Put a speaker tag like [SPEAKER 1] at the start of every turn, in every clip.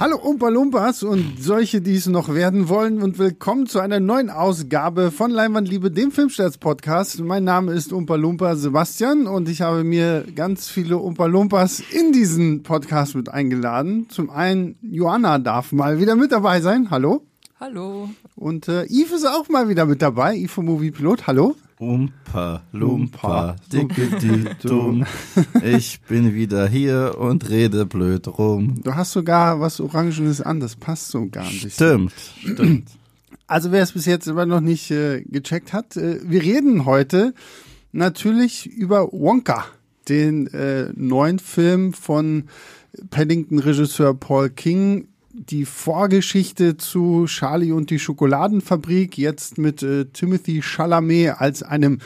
[SPEAKER 1] Hallo Umpa Lumpas und solche, die es noch werden wollen und willkommen zu einer neuen Ausgabe von Leinwandliebe, dem Filmstarts-Podcast. Mein Name ist Umpa Lumpa Sebastian und ich habe mir ganz viele Umpa Lumpas in diesen Podcast mit eingeladen. Zum einen Joanna darf mal wieder mit dabei sein. Hallo.
[SPEAKER 2] Hallo.
[SPEAKER 1] Und äh, Yves ist auch mal wieder mit dabei. Yves vom Movie Pilot. Hallo.
[SPEAKER 3] Umpa, Lumpa, dumm. Ich bin wieder hier und rede blöd rum.
[SPEAKER 1] Du hast sogar was Orangenes an, das passt so gar nicht.
[SPEAKER 3] Stimmt, stimmt.
[SPEAKER 1] Also wer es bis jetzt aber noch nicht äh, gecheckt hat, äh, wir reden heute natürlich über Wonka, den äh, neuen Film von Paddington-Regisseur Paul King die Vorgeschichte zu Charlie und die Schokoladenfabrik, jetzt mit äh, Timothy Chalamet als einem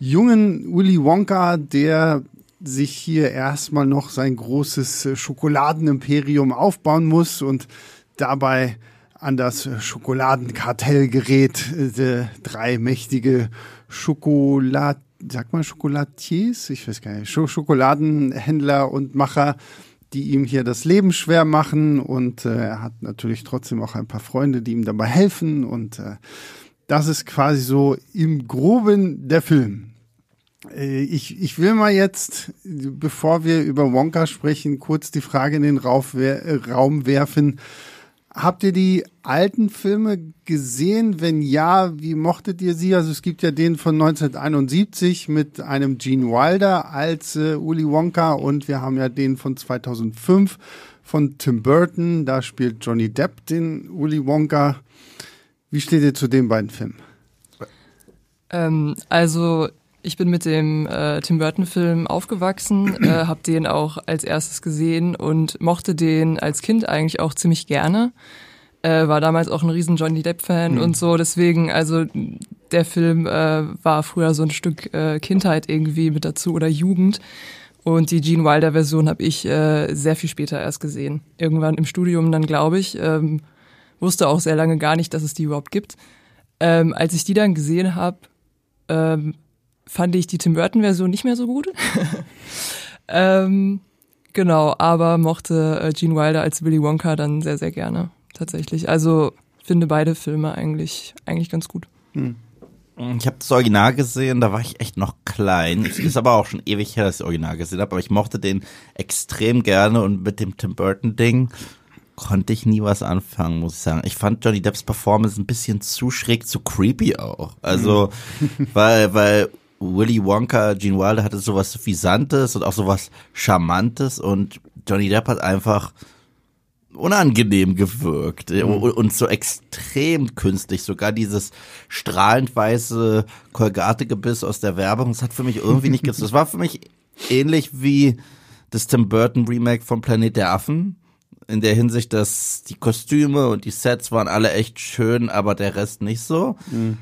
[SPEAKER 1] jungen Willy Wonka, der sich hier erstmal noch sein großes Schokoladenimperium aufbauen muss und dabei an das Schokoladenkartell gerät. Äh, drei mächtige Schokolad, sag mal Schokolatiers, ich weiß gar nicht, Schokoladenhändler und Macher, die ihm hier das Leben schwer machen und äh, er hat natürlich trotzdem auch ein paar Freunde, die ihm dabei helfen und äh, das ist quasi so im groben der Film. Äh, ich, ich will mal jetzt, bevor wir über Wonka sprechen, kurz die Frage in den Raum werfen. Habt ihr die alten Filme gesehen? Wenn ja, wie mochtet ihr sie? Also es gibt ja den von 1971 mit einem Gene Wilder als äh, Willy Wonka und wir haben ja den von 2005 von Tim Burton. Da spielt Johnny Depp den Willy Wonka. Wie steht ihr zu den beiden Filmen?
[SPEAKER 2] Ähm, also ich bin mit dem äh, Tim Burton-Film aufgewachsen, äh, habe den auch als erstes gesehen und mochte den als Kind eigentlich auch ziemlich gerne. Äh, war damals auch ein riesen Johnny Depp-Fan mhm. und so. Deswegen, also der Film äh, war früher so ein Stück äh, Kindheit irgendwie mit dazu oder Jugend. Und die Gene Wilder-Version habe ich äh, sehr viel später erst gesehen. Irgendwann im Studium dann, glaube ich. Ähm, wusste auch sehr lange gar nicht, dass es die überhaupt gibt. Ähm, als ich die dann gesehen habe, ähm, fand ich die Tim Burton-Version nicht mehr so gut. ähm, genau, aber mochte äh, Gene Wilder als Willy Wonka dann sehr, sehr gerne, tatsächlich. Also finde beide Filme eigentlich, eigentlich ganz gut. Hm.
[SPEAKER 3] Ich habe das Original gesehen, da war ich echt noch klein. Es ist aber auch schon ewig her, dass ich das Original gesehen habe, aber ich mochte den extrem gerne und mit dem Tim Burton-Ding konnte ich nie was anfangen, muss ich sagen. Ich fand Johnny Depps Performance ein bisschen zu schräg, zu creepy auch. Also, weil, weil Willy Wonka, Gene Wilder hatte sowas Suffisantes und auch sowas Charmantes und Johnny Depp hat einfach unangenehm gewirkt mhm. und so extrem künstlich. Sogar dieses strahlend weiße Colgate-Gebiss aus der Werbung, das hat für mich irgendwie nicht gepasst. Das war für mich ähnlich wie das Tim Burton Remake von Planet der Affen. In der Hinsicht, dass die Kostüme und die Sets waren alle echt schön, aber der Rest nicht so. Mhm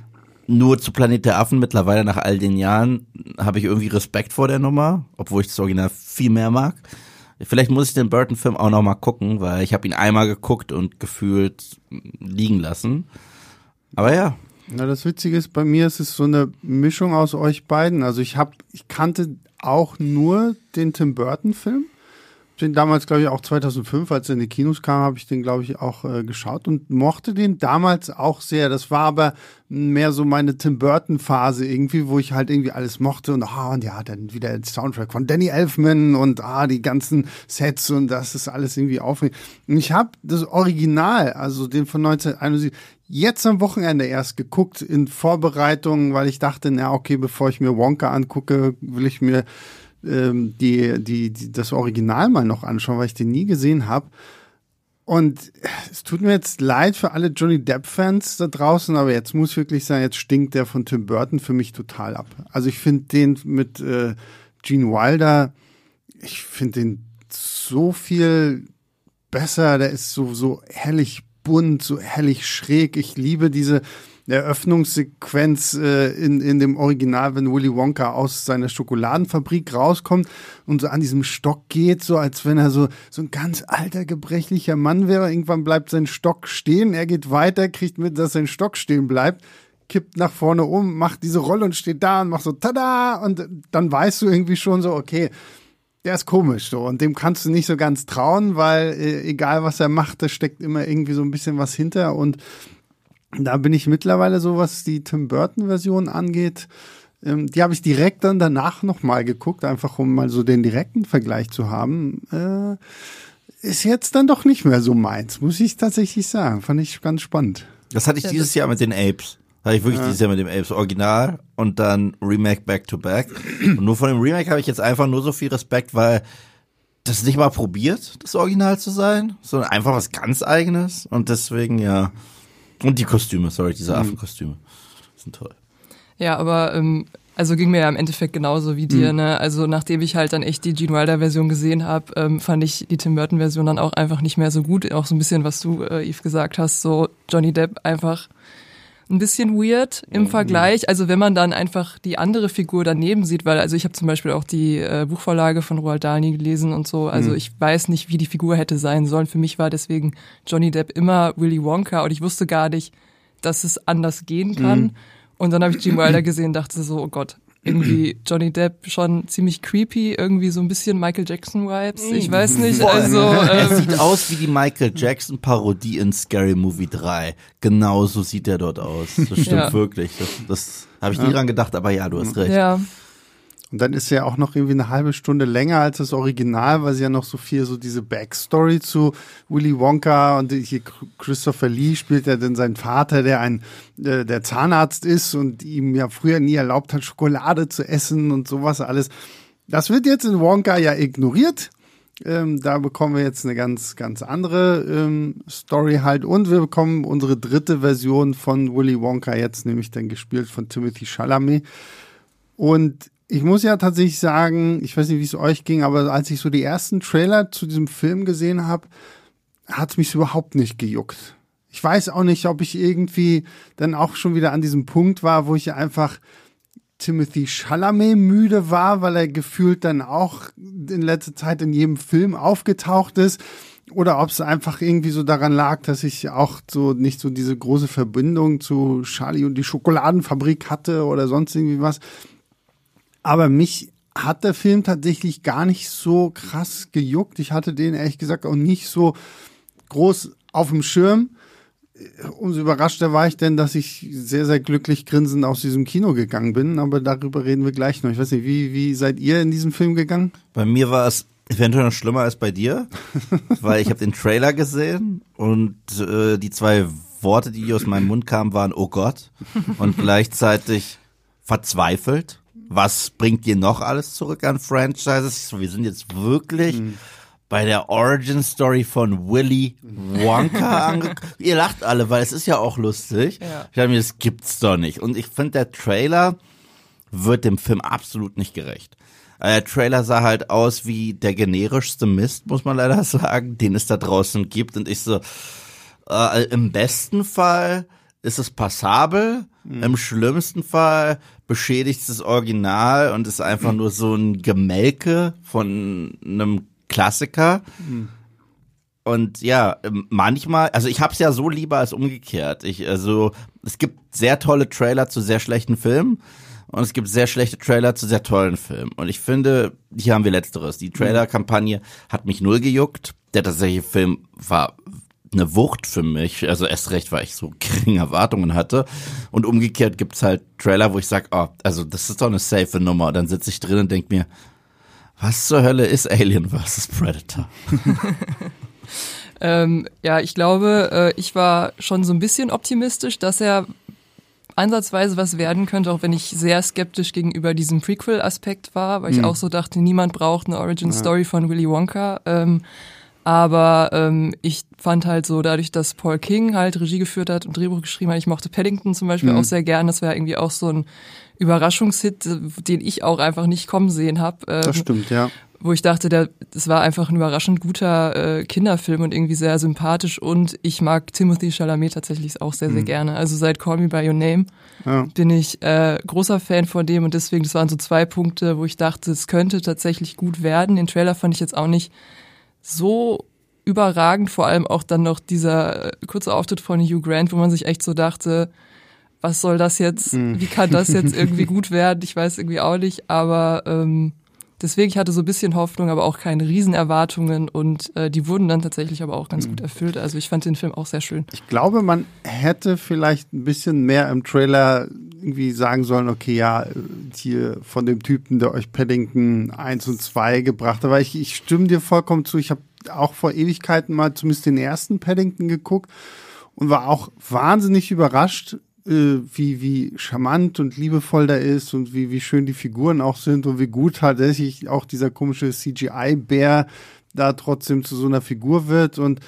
[SPEAKER 3] nur zu Planet der Affen mittlerweile nach all den Jahren habe ich irgendwie Respekt vor der Nummer, obwohl ich das Original viel mehr mag. Vielleicht muss ich den Burton-Film auch noch mal gucken, weil ich habe ihn einmal geguckt und gefühlt liegen lassen. Aber ja.
[SPEAKER 1] Na, das Witzige ist, bei mir ist es so eine Mischung aus euch beiden. Also ich habe, ich kannte auch nur den Tim Burton-Film den damals, glaube ich, auch 2005, als er in die Kinos kam, habe ich den, glaube ich, auch äh, geschaut und mochte den damals auch sehr. Das war aber mehr so meine Tim Burton-Phase irgendwie, wo ich halt irgendwie alles mochte und, ah, und ja, dann wieder der Soundtrack von Danny Elfman und ah, die ganzen Sets und das ist alles irgendwie aufregend. Und ich habe das Original, also den von 1971, jetzt am Wochenende erst geguckt in Vorbereitung, weil ich dachte, na okay, bevor ich mir Wonka angucke, will ich mir ähm, die, die, die, das Original mal noch anschauen, weil ich den nie gesehen habe. Und es tut mir jetzt leid für alle Johnny Depp-Fans da draußen, aber jetzt muss wirklich sein, jetzt stinkt der von Tim Burton für mich total ab. Also ich finde den mit äh, Gene Wilder, ich finde den so viel besser, der ist so, so herrlich bunt, so herrlich schräg. Ich liebe diese, Eröffnungssequenz äh, in, in dem Original, wenn Willy Wonka aus seiner Schokoladenfabrik rauskommt und so an diesem Stock geht, so als wenn er so, so ein ganz alter, gebrechlicher Mann wäre. Irgendwann bleibt sein Stock stehen, er geht weiter, kriegt mit, dass sein Stock stehen bleibt kippt nach vorne um, macht diese Rolle und steht da und macht so tada und dann weißt du irgendwie schon so, okay, der ist komisch so und dem kannst du nicht so ganz trauen, weil äh, egal was er macht, da steckt immer irgendwie so ein bisschen was hinter und da bin ich mittlerweile so, was die Tim Burton Version angeht, ähm, die habe ich direkt dann danach nochmal geguckt, einfach um mal so den direkten Vergleich zu haben. Äh, ist jetzt dann doch nicht mehr so meins, muss ich tatsächlich sagen. Fand ich ganz spannend.
[SPEAKER 3] Das hatte ich
[SPEAKER 2] Ja,
[SPEAKER 3] dieses Jahr mit den Apes. Hatte ich wirklich
[SPEAKER 1] Ja.
[SPEAKER 3] dieses Jahr mit dem Apes Original und dann Remake Back to Back. Und nur von dem Remake habe ich jetzt einfach nur so viel Respekt, weil das nicht mal probiert, das Original zu sein, sondern einfach was ganz eigenes. Und deswegen, ja. Und die Kostüme, sorry, diese Affenkostüme. Sind toll.
[SPEAKER 2] Ja, aber ähm, also ging mir ja im Endeffekt genauso wie dir. Ne? Also nachdem ich halt dann echt die Gene Wilder Version gesehen habe, ähm, fand ich die Tim Burton Version dann auch einfach nicht mehr so gut. Auch so ein bisschen, was du, äh, Yves, gesagt hast, so Johnny Depp einfach ein bisschen weird im Vergleich. Also wenn man dann einfach die andere Figur daneben sieht, weil also ich habe zum Beispiel auch die äh, Buchvorlage von Roald Dahl nie gelesen und so. Also ich weiß nicht, wie die Figur hätte sein sollen. Für mich war deswegen Johnny Depp immer Willy Wonka und ich wusste gar nicht, dass es anders gehen kann. Und dann habe ich Gene Wilder gesehen und dachte so, oh Gott, irgendwie Johnny Depp schon ziemlich creepy, irgendwie so ein bisschen Michael Jackson Vibes. Ich weiß nicht, also
[SPEAKER 3] er
[SPEAKER 2] ähm,
[SPEAKER 3] sieht aus wie die Michael Jackson Parodie in Scary Movie 3. Genau so sieht er dort aus. Das stimmt
[SPEAKER 2] Ja.
[SPEAKER 3] wirklich. Das, das habe ich nie dran gedacht, aber ja, du hast recht.
[SPEAKER 2] ja,
[SPEAKER 1] Und dann ist ja auch noch irgendwie eine halbe Stunde länger als das Original, weil sie ja noch so viel so diese Backstory zu Willy Wonka und hier Christopher Lee spielt ja dann seinen Vater, der ein äh, der Zahnarzt ist und ihm ja früher nie erlaubt hat, Schokolade zu essen und sowas alles. Das wird jetzt in Wonka ja ignoriert. Ähm, da bekommen wir jetzt eine ganz, ganz andere ähm, Story halt. Und wir bekommen unsere dritte Version von Willy Wonka jetzt, nämlich dann gespielt von Timothy Chalamet. Und ich muss ja tatsächlich sagen, ich weiß nicht, wie es euch ging, aber als ich so die ersten Trailer zu diesem Film gesehen habe, hat es mich überhaupt nicht gejuckt. Ich weiß auch nicht, ob ich irgendwie dann auch schon wieder an diesem Punkt war, wo ich einfach Timothy Chalamet müde war, weil er gefühlt dann auch in letzter Zeit in jedem Film aufgetaucht ist. Oder ob es einfach irgendwie so daran lag, dass ich auch so nicht so diese große Verbindung zu Charlie und die Schokoladenfabrik hatte oder sonst irgendwie was. Aber mich hat der Film tatsächlich gar nicht so krass gejuckt. Ich hatte den ehrlich gesagt auch nicht so groß auf dem Schirm. Umso überraschter war ich denn, dass ich sehr, sehr glücklich grinsend aus diesem Kino gegangen bin. Aber darüber reden wir gleich noch. Ich weiß nicht, wie, wie seid ihr in diesen Film gegangen?
[SPEAKER 3] Bei mir war es eventuell noch schlimmer als bei dir, weil ich habe den Trailer gesehen und äh, die zwei Worte, die aus meinem Mund kamen, waren Oh Gott und gleichzeitig verzweifelt. Was bringt dir noch alles zurück an Franchises? Wir sind jetzt wirklich bei der Origin Story von Willy Wonka angekommen. Ihr lacht alle, weil es ist ja auch lustig.
[SPEAKER 2] Ja.
[SPEAKER 3] Ich dachte mir, das gibt's doch nicht. Und ich finde, der Trailer wird dem Film absolut nicht gerecht. Äh, Der Trailer sah halt aus wie der generischste Mist, muss man leider sagen, den es da draußen gibt. Und ich so, äh, im besten Fall ist es passabel, im schlimmsten Fall beschädigt es das Original und ist einfach nur so ein Gemelke von einem Klassiker. Und ja, ähm, manchmal, also ich hab's ja so lieber als umgekehrt. Ich, also, es gibt sehr tolle Trailer zu sehr schlechten Filmen und es gibt sehr schlechte Trailer zu sehr tollen Filmen. Und ich finde, hier haben wir letzteres. Die Trailer-Kampagne hat mich null gejuckt. Der tatsächliche Film war eine Wucht für mich. Also erst recht, weil ich so geringe Erwartungen hatte. Und umgekehrt gibt's halt Trailer, wo ich sag, oh, also das ist doch eine safe Nummer. Und dann sitze ich drin und denk mir, was zur Hölle ist Alien vs. Predator?
[SPEAKER 2] Ähm, ja, ich glaube, äh, ich war schon so ein bisschen optimistisch, dass er ansatzweise was werden könnte, auch wenn ich sehr skeptisch gegenüber diesem Prequel-Aspekt war, weil ich auch so dachte, niemand braucht eine Origin-Story von Willy Wonka. Ähm, aber ähm, ich fand halt so, dadurch, dass Paul King halt Regie geführt hat und Drehbuch geschrieben hat, ich mochte Paddington zum Beispiel auch sehr gern. Das war irgendwie auch so ein Überraschungshit, äh, den ich auch einfach nicht kommen sehen habe. Ähm,
[SPEAKER 1] Das stimmt, ja.
[SPEAKER 2] wo ich dachte, der, das war einfach ein überraschend guter äh, Kinderfilm und irgendwie sehr sympathisch und ich mag Timothy Chalamet tatsächlich auch sehr, sehr gerne. Also seit Call Me By Your Name
[SPEAKER 1] Ja.
[SPEAKER 2] bin ich äh, großer Fan von dem und deswegen, das waren so zwei Punkte, wo ich dachte, es könnte tatsächlich gut werden. Den Trailer fand ich jetzt auch nicht so überragend, vor allem auch dann noch dieser äh, kurze Auftritt von Hugh Grant, wo man sich echt so dachte, was soll das jetzt, wie kann das jetzt irgendwie gut werden? Ich weiß irgendwie auch nicht, aber ähm, deswegen, ich hatte so ein bisschen Hoffnung, aber auch keine Riesenerwartungen und äh, die wurden dann tatsächlich aber auch ganz
[SPEAKER 1] Mhm.
[SPEAKER 2] gut erfüllt. Also ich fand den Film auch sehr schön.
[SPEAKER 1] Ich glaube, man hätte vielleicht ein bisschen mehr im Trailer irgendwie sagen sollen, okay, ja, hier von dem Typen, der euch Paddington 1 und 2 gebracht hat. Aber ich, ich stimme dir vollkommen zu. Ich habe auch vor Ewigkeiten mal zumindest den ersten Paddington geguckt und war auch wahnsinnig überrascht, äh, wie, wie charmant und liebevoll der ist und wie, wie schön die Figuren auch sind und wie gut tatsächlich auch dieser komische CGI-Bär da trotzdem zu so einer Figur wird und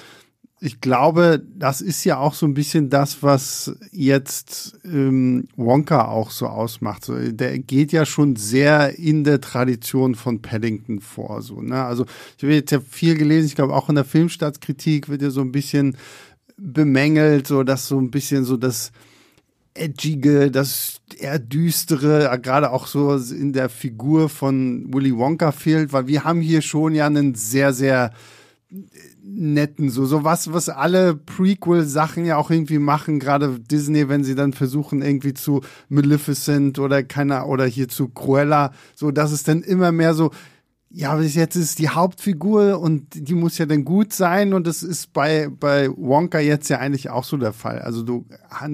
[SPEAKER 1] ich glaube, das ist ja auch so ein bisschen das, was jetzt ähm, Wonka auch so ausmacht. So, der geht ja schon sehr in der Tradition von Paddington vor. So, ne? Also ich habe jetzt ja viel gelesen, ich glaube auch in der Filmstaatskritik wird ja so ein bisschen bemängelt, so dass so ein bisschen so das edgige, das eher düstere, gerade auch so in der Figur von Willy Wonka fehlt, weil wir haben hier schon ja einen sehr, sehr netten, so, so was, was alle Prequel-Sachen ja auch irgendwie machen, gerade Disney, wenn sie dann versuchen, irgendwie zu Maleficent oder keiner, oder hier zu Cruella, so, dass es dann immer mehr so, ja, bis jetzt ist die Hauptfigur und die muss ja dann gut sein und das ist bei, bei Wonka jetzt ja eigentlich auch so der Fall. Also du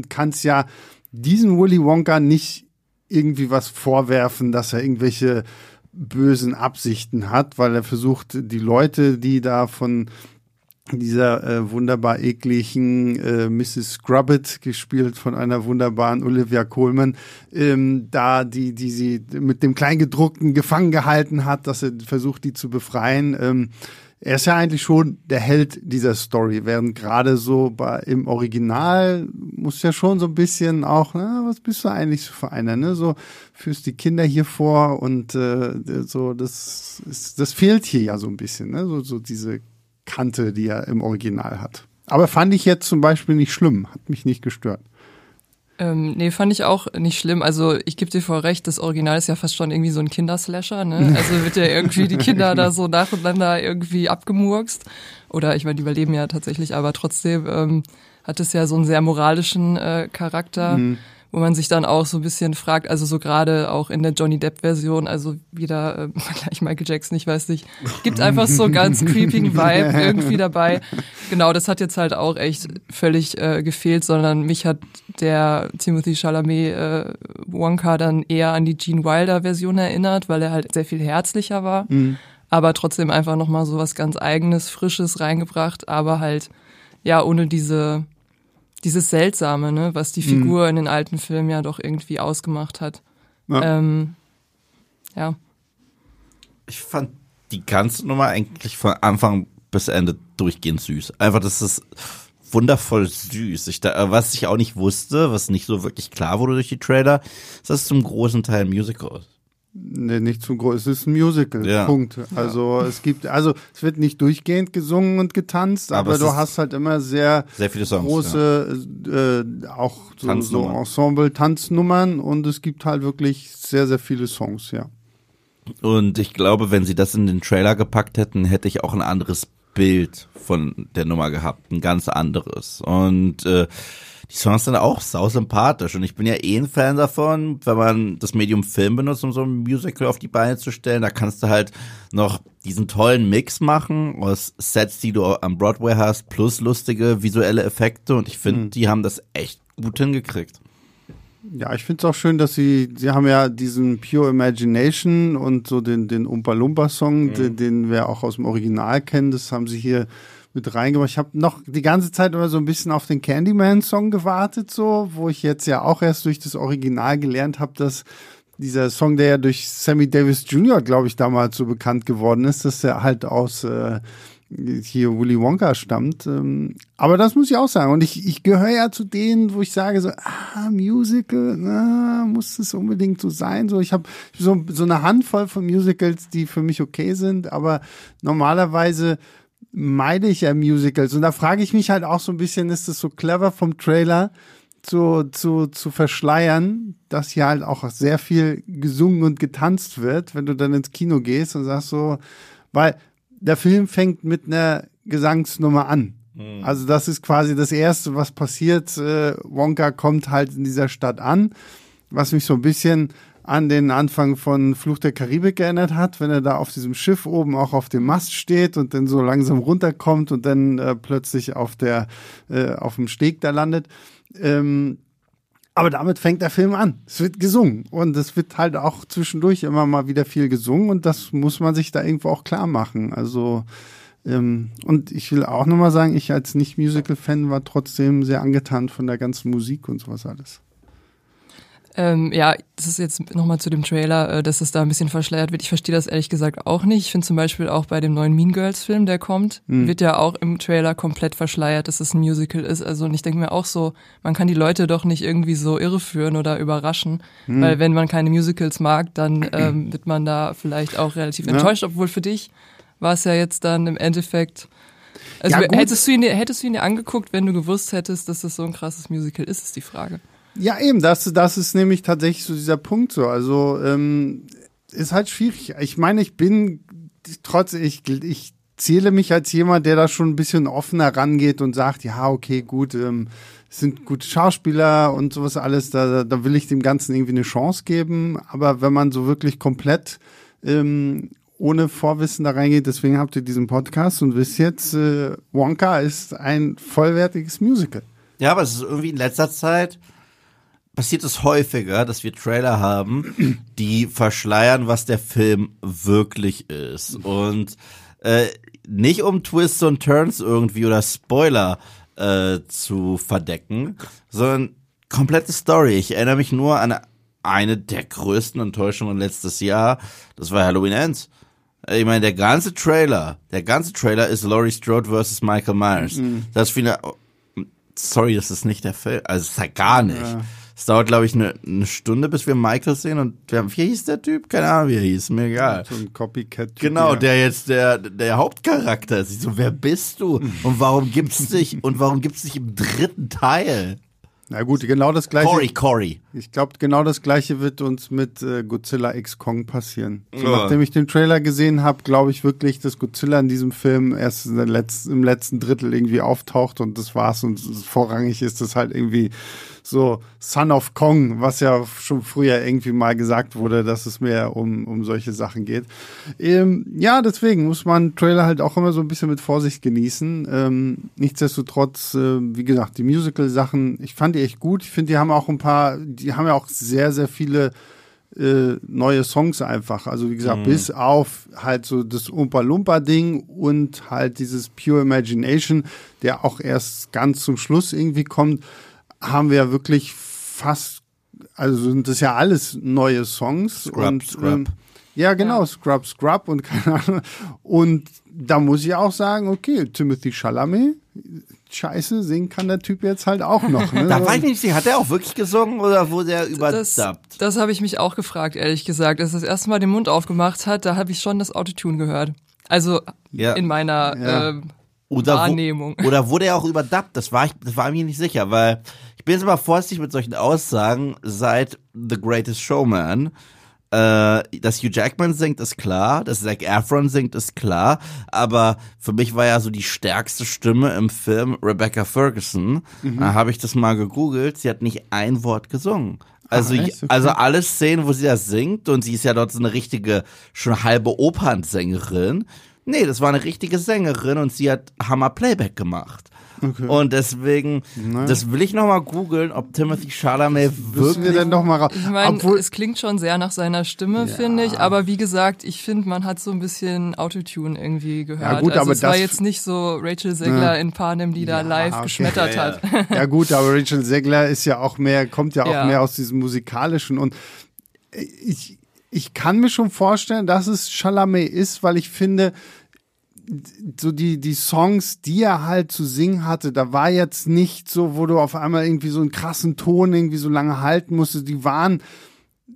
[SPEAKER 1] kannst ja diesen Willy Wonka nicht irgendwie was vorwerfen, dass er irgendwelche bösen Absichten hat, weil er versucht, die Leute, die da von dieser äh, wunderbar ekligen äh, Mrs. Scrubbit, gespielt von einer wunderbaren Olivia Coleman, ähm, da die, die sie mit dem Kleingedruckten gefangen gehalten hat, dass er versucht, die zu befreien. Ähm, er ist ja eigentlich schon der Held dieser Story, während gerade so bei, im Original muss ja schon so ein bisschen auch, na, was bist du eigentlich für einer, ne? So führst die Kinder hier vor und äh, so, das ist, das fehlt hier ja so ein bisschen, ne? So, so diese Kante, die er im Original hat. Aber fand ich jetzt zum Beispiel nicht schlimm, hat mich nicht gestört.
[SPEAKER 2] Ähm, nee, fand ich auch nicht schlimm. Also ich gebe dir voll recht, das Original ist ja fast schon irgendwie so ein Kinderslasher, ne? Also wird ja irgendwie die Kinder da so nacheinander irgendwie abgemurkst. Oder ich meine, die überleben ja tatsächlich, aber trotzdem ähm, hat es ja so einen sehr moralischen äh, Charakter.
[SPEAKER 1] Mhm.
[SPEAKER 2] Wo man sich dann auch so ein bisschen fragt, also so gerade auch in der Johnny Depp-Version, also wieder äh, gleich Michael Jackson, ich weiß nicht, gibt einfach so ganz creeping Vibe irgendwie dabei. Genau, das hat jetzt halt auch echt völlig äh, gefehlt, sondern mich hat der Timothy Chalamet äh, Wonka dann eher an die Gene Wilder-Version erinnert, weil er halt sehr viel herzlicher war, aber trotzdem einfach nochmal so was ganz eigenes, frisches reingebracht, aber halt ja ohne diese dieses Seltsame, ne, was die Figur in den alten Filmen ja doch irgendwie ausgemacht hat.
[SPEAKER 1] Ja.
[SPEAKER 2] Ähm, ja.
[SPEAKER 3] Ich fand die ganze Nummer eigentlich von Anfang bis Ende durchgehend süß. Einfach, das ist wundervoll süß. Ich da, was ich auch nicht wusste, was nicht so wirklich klar wurde durch die Trailer, ist, dass es zum großen Teil ein Musical ist.
[SPEAKER 1] Nee, nicht zu groß. Es ist ein Musical.
[SPEAKER 3] Ja.
[SPEAKER 1] Punkt. Also es gibt, also es wird nicht durchgehend gesungen und getanzt,
[SPEAKER 3] Aber
[SPEAKER 1] aber, du hast halt immer sehr
[SPEAKER 3] Sehr viele Songs.
[SPEAKER 1] große, äh, auch so, so
[SPEAKER 3] Tanznummern.
[SPEAKER 1] Ensemble-Tanznummern und es gibt halt wirklich sehr, sehr viele Songs, ja.
[SPEAKER 3] Und ich glaube, wenn sie das in den Trailer gepackt hätten, hätte ich auch ein anderes Bild von der Nummer gehabt, ein ganz anderes. Und äh, die Songs sind auch sausympathisch und ich bin ja eh ein Fan davon, wenn man das Medium Film benutzt, um so ein Musical auf die Beine zu stellen, da kannst du halt noch diesen tollen Mix machen aus Sets, die du am Broadway hast, plus lustige visuelle Effekte und ich finde, die haben das echt gut hingekriegt.
[SPEAKER 1] Ja, ich finde es auch schön, dass sie, sie haben ja diesen Pure Imagination und so den, den Umpa Lumpa Song, den, den wir auch aus dem Original kennen, das haben sie hier mit reingebracht. Ich habe noch die ganze Zeit immer so ein bisschen auf den Candyman Song gewartet, so, wo ich jetzt ja auch erst durch das Original gelernt habe, dass dieser Song, der ja durch Sammy Davis Jr., glaube ich, damals so bekannt geworden ist, dass der halt aus äh, hier Willy Wonka stammt. Ähm, aber das muss ich auch sagen. Und ich, ich gehöre ja zu denen, wo ich sage so, ah, Musical, na, muss es unbedingt so sein. So, ich habe so, so eine Handvoll von Musicals, die für mich okay sind, aber normalerweise meide ich ja Musicals. Und da frage ich mich halt auch so ein bisschen, ist es so clever vom Trailer, zu, zu, zu verschleiern, dass hier halt auch sehr viel gesungen und getanzt wird, wenn du dann ins Kino gehst und sagst so, weil der Film fängt mit einer Gesangsnummer an. Also das ist quasi das Erste, was passiert. Äh, Wonka kommt halt in dieser Stadt an, was mich so ein bisschen an den Anfang von Fluch der Karibik erinnert hat, wenn er da auf diesem Schiff oben auch auf dem Mast steht und dann so langsam runterkommt und dann äh, plötzlich auf der äh, auf dem Steg da landet. Ähm, aber damit fängt der Film an. Es wird gesungen und es wird halt auch zwischendurch immer mal wieder viel gesungen und das muss man sich da irgendwo auch klar machen. Also ähm, und ich will auch nochmal sagen, ich als Nicht-Musical-Fan war trotzdem sehr angetan von der ganzen Musik und sowas alles.
[SPEAKER 2] Ähm, ja, das ist jetzt nochmal zu dem Trailer, äh, dass es da ein bisschen verschleiert wird. Ich verstehe das ehrlich gesagt auch nicht. Ich finde zum Beispiel auch bei dem neuen Mean Girls Film, der kommt, mhm. wird ja auch im Trailer komplett verschleiert, dass es ein Musical ist. Also und ich denke mir auch so, man kann die Leute doch nicht irgendwie so irreführen oder überraschen, mhm. weil wenn man keine Musicals mag, dann ähm, wird man da vielleicht auch relativ ja. enttäuscht, obwohl für dich war es ja jetzt dann im Endeffekt also ja, hättest, du ihn, hättest du ihn dir angeguckt, wenn du gewusst hättest, dass das so ein krasses Musical ist, ist die Frage.
[SPEAKER 1] Ja, eben, das, das ist nämlich tatsächlich so dieser Punkt so. Also ähm, ist halt schwierig. Ich meine, ich bin trotz, ich, ich zähle mich als jemand, der da schon ein bisschen offener rangeht und sagt, ja, okay, gut, ähm, sind gute Schauspieler und sowas alles, da, da will ich dem Ganzen irgendwie eine Chance geben. Aber wenn man so wirklich komplett ähm, ohne Vorwissen da reingeht, deswegen habt ihr diesen Podcast und wisst jetzt, äh, Wonka ist ein vollwertiges Musical.
[SPEAKER 3] Ja, aber es ist irgendwie in letzter Zeit passiert es häufiger, dass wir Trailer haben, die verschleiern, was der Film wirklich ist. Und äh, nicht um Twists und Turns irgendwie oder Spoiler äh, zu verdecken, sondern komplette Story. Ich erinnere mich nur an eine der größten Enttäuschungen letztes Jahr. Das war Halloween Ends. Ich meine, der ganze Trailer, der ganze Trailer ist Laurie Strode versus Michael Myers. Mhm. Das finde sorry, das ist nicht der Film. Also, es ist halt gar nicht. Ja. Es dauert, glaube ich, eine, eine Stunde, bis wir Michael sehen und wir haben, wie hieß der Typ? Keine Ahnung, wie er hieß, mir egal.
[SPEAKER 1] So ein Copycat. -Typ,
[SPEAKER 3] genau, der jetzt der, der Hauptcharakter ist. Ich so, wer bist du? Und warum gibt's dich, und warum gibt's dich im dritten Teil?
[SPEAKER 1] Na gut, genau das gleiche.
[SPEAKER 3] Cory, Cory.
[SPEAKER 1] Ich glaube, genau das gleiche wird uns mit äh, Godzilla X Kong passieren. So, ja. Nachdem ich den Trailer gesehen habe, glaube ich wirklich, dass Godzilla in diesem Film erst letzten, im letzten Drittel irgendwie auftaucht und das war's und vorrangig ist das halt irgendwie so Son of Kong, was ja schon früher irgendwie mal gesagt wurde, dass es mehr um, um solche Sachen geht. Ähm, ja, deswegen muss man Trailer halt auch immer so ein bisschen mit Vorsicht genießen. Ähm, nichtsdestotrotz, äh, wie gesagt, die Musical-Sachen, ich fand die echt gut. Ich finde, die haben auch ein paar, die haben ja auch sehr, sehr viele äh, neue Songs einfach. Also wie gesagt, mhm. bis auf halt so das Umpa Lumpa Ding und halt dieses Pure Imagination, der auch erst ganz zum Schluss irgendwie kommt haben wir wirklich fast, also sind das ja alles neue Songs.
[SPEAKER 3] Scrub,
[SPEAKER 1] und,
[SPEAKER 3] Scrub.
[SPEAKER 1] Ähm, ja, genau, ja. Scrub, Scrub und keine Ahnung. Und da muss ich auch sagen, okay, Timothy Chalamet, scheiße, singen kann der Typ jetzt halt auch noch. Ne?
[SPEAKER 3] da weiß ich nicht, hat er auch wirklich gesungen oder wurde er überdubbt?
[SPEAKER 2] Das, das habe ich mich auch gefragt, ehrlich gesagt. Als er das erste Mal den Mund aufgemacht hat, da habe ich schon das Autotune gehört. Also ja. in meiner ja. äh, oder Wahrnehmung.
[SPEAKER 3] Wo, oder wurde er auch überdubbt? Das war ich, das war mir nicht sicher, weil ich bin jetzt immer vorsichtig mit solchen Aussagen seit The Greatest Showman. Äh, dass Hugh Jackman singt, ist klar, dass Zac Efron singt, ist klar, aber für mich war ja so die stärkste Stimme im Film Rebecca Ferguson. Mhm. Da habe ich das mal gegoogelt, sie hat nicht ein Wort gesungen. Also, Ach, okay. also alle Szenen, wo sie da singt und sie ist ja dort so eine richtige, schon halbe Opernsängerin. Nee, das war eine richtige Sängerin und sie hat Hammer Playback gemacht. Okay. Und deswegen, Nein. das will ich nochmal googeln, ob Timothy Chalamet wirklich.
[SPEAKER 1] Wir denn noch mal
[SPEAKER 2] ich meine, es klingt schon sehr nach seiner Stimme, ja. finde ich. Aber wie gesagt, ich finde, man hat so ein bisschen Autotune irgendwie gehört. Ja, gut, also aber es war jetzt nicht so Rachel Segler ja. in Panem, die da live okay. geschmettert
[SPEAKER 1] ja,
[SPEAKER 2] hat.
[SPEAKER 1] Ja gut, aber Rachel Segler ist ja auch mehr, kommt ja auch mehr aus diesem musikalischen und ich, ich kann mir schon vorstellen, dass es Chalamet ist, weil ich finde, so die, die Songs, die er halt zu singen hatte, da war jetzt nicht so, wo du auf einmal irgendwie so einen krassen Ton irgendwie so lange halten musstest. Die waren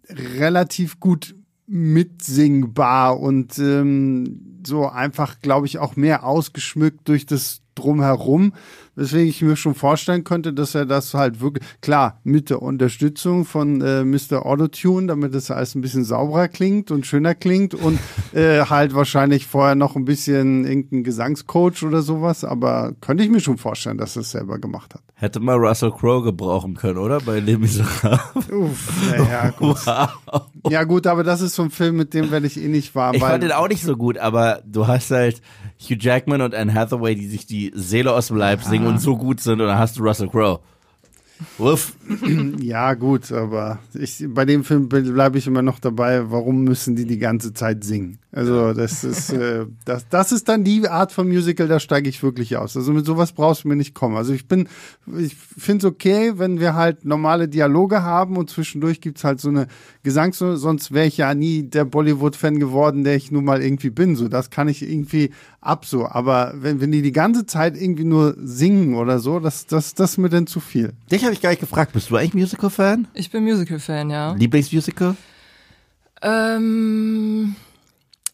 [SPEAKER 1] relativ gut mitsingbar und ähm, so einfach, glaube ich, auch mehr ausgeschmückt durch das drumherum, weswegen ich mir schon vorstellen könnte, dass er das halt wirklich, klar, mit der Unterstützung von äh, Mr. Autotune, damit das alles ein bisschen sauberer klingt und schöner klingt und äh, halt wahrscheinlich vorher noch ein bisschen irgendein Gesangscoach oder sowas, aber könnte ich mir schon vorstellen, dass er es selber gemacht hat.
[SPEAKER 3] Hätte mal Russell Crowe gebrauchen können, oder? Bei Les Miserables.
[SPEAKER 1] Uff, naja, gut.
[SPEAKER 3] Wow.
[SPEAKER 1] Ja gut, aber das ist so ein Film, mit dem werde ich eh nicht warm.
[SPEAKER 3] Ich fand den auch nicht so gut, aber du hast halt Hugh Jackman und Anne Hathaway, die sich die Seele aus dem Leib singen und so gut sind und dann hast du Russell Crowe. Wuff.
[SPEAKER 1] Ja, gut, aber ich, bei dem Film bleibe ich immer noch dabei, warum müssen die die ganze Zeit singen? Also, das ist, äh, das, das ist dann die Art von Musical, da steige ich wirklich aus. Also, mit sowas brauchst du mir nicht kommen. Also, ich bin, ich finde es okay, wenn wir halt normale Dialoge haben und zwischendurch gibt's halt so eine Gesangs, sonst wäre ich ja nie der Bollywood-Fan geworden, der ich nun mal irgendwie bin. So, das kann ich irgendwie ab so. Aber wenn, wenn die die ganze Zeit irgendwie nur singen oder so, das, das, das ist mir dann zu viel.
[SPEAKER 3] Dich habe ich gar nicht gefragt. Bist du eigentlich Musical-Fan?
[SPEAKER 2] Ich bin Musical-Fan, ja.
[SPEAKER 3] Lieblingsmusical?
[SPEAKER 2] Ähm,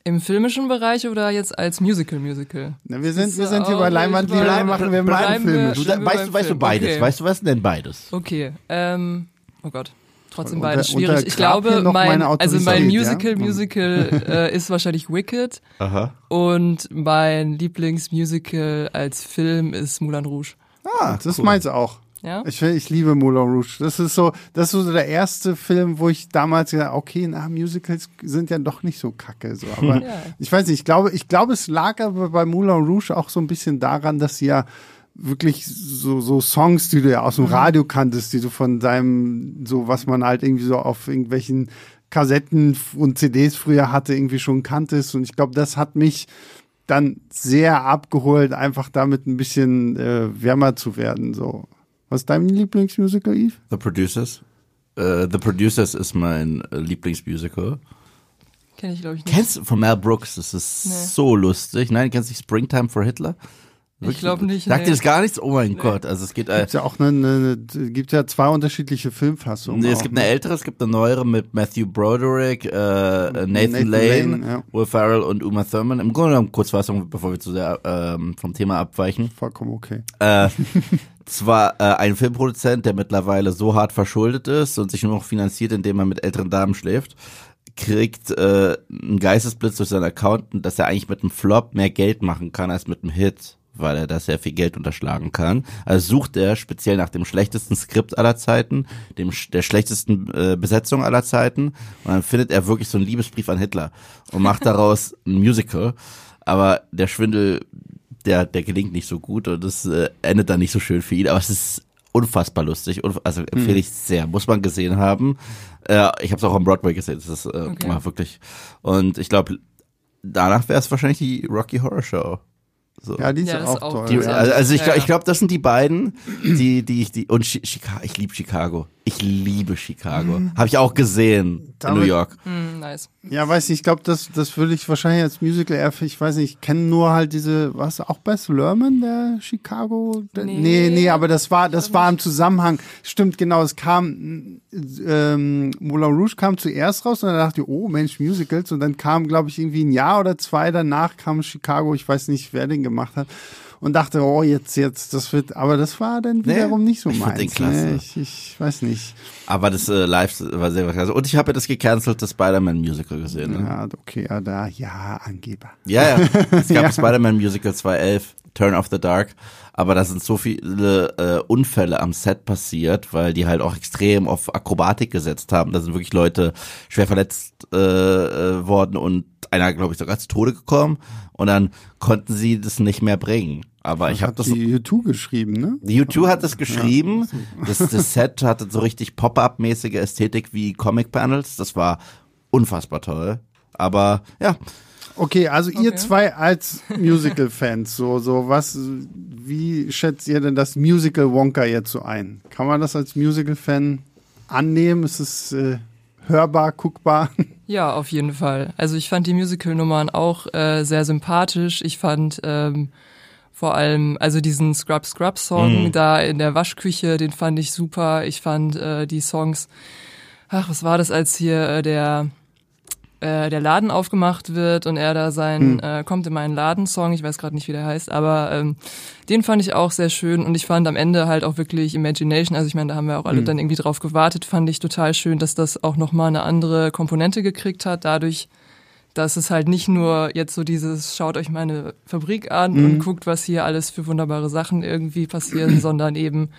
[SPEAKER 2] Im filmischen Bereich oder jetzt als Musical-Musical?
[SPEAKER 1] Wir sind, wir sind hier
[SPEAKER 2] auch
[SPEAKER 1] bei Leinwandlinie,
[SPEAKER 2] bleiben-
[SPEAKER 1] machen wir
[SPEAKER 2] bleiben
[SPEAKER 1] Filme.
[SPEAKER 3] Du, weißt, du, weißt du
[SPEAKER 2] Film.
[SPEAKER 3] beides?
[SPEAKER 2] Okay.
[SPEAKER 3] Weißt du, was denn beides?
[SPEAKER 2] Okay, ähm, oh Gott. Trotzdem
[SPEAKER 1] Unter-
[SPEAKER 2] beides schwierig. Ich glaube, mein, also mein
[SPEAKER 1] Autorität, ja?
[SPEAKER 2] Musical-Musical äh, ist wahrscheinlich Wicked
[SPEAKER 3] Aha.
[SPEAKER 2] und mein Lieblingsmusical als Film ist Moulin Rouge.
[SPEAKER 1] Ah, das meins auch.
[SPEAKER 2] Ja?
[SPEAKER 1] Ich, ich liebe Moulin Rouge. Das ist so, das ist so der erste Film, wo ich damals gesagt, okay, na, Musicals sind ja doch nicht so kacke, so. Aber
[SPEAKER 2] Ja.
[SPEAKER 1] ich weiß nicht, ich glaube, ich glaube, es lag aber bei Moulin Rouge auch so ein bisschen daran, dass sie ja wirklich so, so Songs, die du ja aus dem Radio kanntest, die du von deinem, so was man halt irgendwie so auf irgendwelchen Kassetten und CDs früher hatte, irgendwie schon kanntest. Und ich glaube, das hat mich dann sehr abgeholt, einfach damit ein bisschen äh, wärmer zu werden. So. Was ist dein Lieblingsmusical, Eve?
[SPEAKER 3] The Producers. Äh, The Producers ist mein äh, Lieblingsmusical.
[SPEAKER 2] Kenne ich, glaube ich, nicht.
[SPEAKER 3] Kennst du von Mel Brooks? Das ist
[SPEAKER 2] Nee.
[SPEAKER 3] so lustig. Nein, kennst du nicht Springtime for Hitler?
[SPEAKER 2] Ich glaube nicht.
[SPEAKER 3] Sagt
[SPEAKER 2] nee.
[SPEAKER 3] dir das gar nichts? Oh mein Gott. Also es geht, äh,
[SPEAKER 1] Gibt's ja auch eine, eine, eine gibt ja zwei unterschiedliche Filmfassungen.
[SPEAKER 3] nee, es gibt
[SPEAKER 1] ne?
[SPEAKER 3] eine ältere, es gibt eine neuere mit Matthew Broderick, äh, Nathan,
[SPEAKER 1] Nathan
[SPEAKER 3] Lane,
[SPEAKER 1] Lane, ja.
[SPEAKER 3] Will Ferrell und Uma Thurman. Im Grunde genommen Kurzfassung, bevor wir zu sehr ähm, vom Thema abweichen.
[SPEAKER 1] Vollkommen okay.
[SPEAKER 3] Äh, zwar äh, ein Filmproduzent, der mittlerweile so hart verschuldet ist und sich nur noch finanziert, indem er mit älteren Damen schläft, kriegt äh, einen Geistesblitz durch seinen Account, dass er eigentlich mit einem Flop mehr Geld machen kann als mit einem Hit, weil er da sehr viel Geld unterschlagen kann. Also sucht er speziell nach dem schlechtesten Skript aller Zeiten, dem der schlechtesten äh, Besetzung aller Zeiten und dann findet er wirklich so einen Liebesbrief an Hitler und macht daraus ein Musical. Aber der Schwindel der, der gelingt nicht so gut und es äh, endet dann nicht so schön für ihn, aber es ist unfassbar lustig. Unf also empfehle ich sehr. Muss man gesehen haben. Äh, ich habe es auch am Broadway gesehen. Das ist äh,
[SPEAKER 2] Okay.
[SPEAKER 3] mal wirklich. Und ich glaube, danach wäre es wahrscheinlich die Rocky Horror Show. So.
[SPEAKER 1] Ja, die ist
[SPEAKER 2] Ja, das
[SPEAKER 1] auch toll.
[SPEAKER 3] Die, also, also ich,
[SPEAKER 2] Ja, ja.
[SPEAKER 3] ich glaube, das sind die beiden, die, die ich, die, und Chi- Chicago, ich liebe Chicago. Ich liebe Chicago. Habe ich auch gesehen in
[SPEAKER 1] Damit-
[SPEAKER 3] New York.
[SPEAKER 2] Hm, nice.
[SPEAKER 1] Ja, weiß nicht, ich glaube, das, das würde ich wahrscheinlich als Musical eher, ich weiß nicht, ich kenne nur halt diese, was, auch Bess Lerman, der Chicago? Der, nee.
[SPEAKER 2] Nee.
[SPEAKER 1] nee, aber das war, das war im Zusammenhang, stimmt, genau, es kam, ähm, Moulin Rouge kam zuerst raus und dann dachte ich, oh Mensch, Musicals und dann kam, glaube ich, irgendwie ein Jahr oder zwei danach kam Chicago, ich weiß nicht, wer den gemacht hat. Und dachte, oh, jetzt, jetzt, das wird, aber das war dann wiederum nicht so
[SPEAKER 3] ich
[SPEAKER 1] meins.
[SPEAKER 3] den klasse.
[SPEAKER 1] Nee, ich, ich weiß nicht.
[SPEAKER 3] Aber das äh, Live war sehr klasse. Und ich habe ja das gecancelte Spider-Man-Musical gesehen. Ne?
[SPEAKER 1] Ja, okay, ja, da, ja, Angeber.
[SPEAKER 3] Ja, ja. Es gab
[SPEAKER 1] Ja.
[SPEAKER 3] Spider-Man Musical 2011, Turn of the Dark. Aber da sind so viele äh, Unfälle am Set passiert, weil die halt auch extrem auf Akrobatik gesetzt haben. Da sind wirklich Leute schwer verletzt äh, äh, worden und einer, glaube ich, sogar zu Tode gekommen. Und dann konnten sie das nicht mehr bringen. Aber ich habe das
[SPEAKER 1] die U2 geschrieben, ne?
[SPEAKER 3] die U2 hat das geschrieben. Das, das Set hatte so richtig Pop-up-mäßige Ästhetik wie Comic-Panels. Das war unfassbar toll. Aber ja,
[SPEAKER 1] Okay, also ihr
[SPEAKER 2] Okay.
[SPEAKER 1] zwei als Musical-Fans, so, so was, wie schätzt ihr denn das Musical Wonka jetzt so ein? Kann man das als Musical-Fan annehmen? Ist es äh, hörbar, guckbar?
[SPEAKER 2] Ja, auf jeden Fall. Also ich fand die Musical-Nummern auch äh, sehr sympathisch. Ich fand ähm, vor allem, also diesen Scrub Scrub Song da in der Waschküche, den fand ich super. Ich fand äh, die Songs, ach, was war das, als hier äh, der äh, der Laden aufgemacht wird und er da sein mhm. äh, kommt in meinen Laden-Song, ich weiß gerade nicht, wie der heißt, aber ähm, den fand ich auch sehr schön und ich fand am Ende halt auch wirklich Imagination, also ich meine, da haben wir auch alle mhm. dann irgendwie drauf gewartet, fand ich total schön, dass das auch nochmal eine andere Komponente gekriegt hat, dadurch, dass es halt nicht nur jetzt so dieses, schaut euch meine Fabrik an mhm. und guckt, was hier alles für wunderbare Sachen irgendwie passieren, sondern eben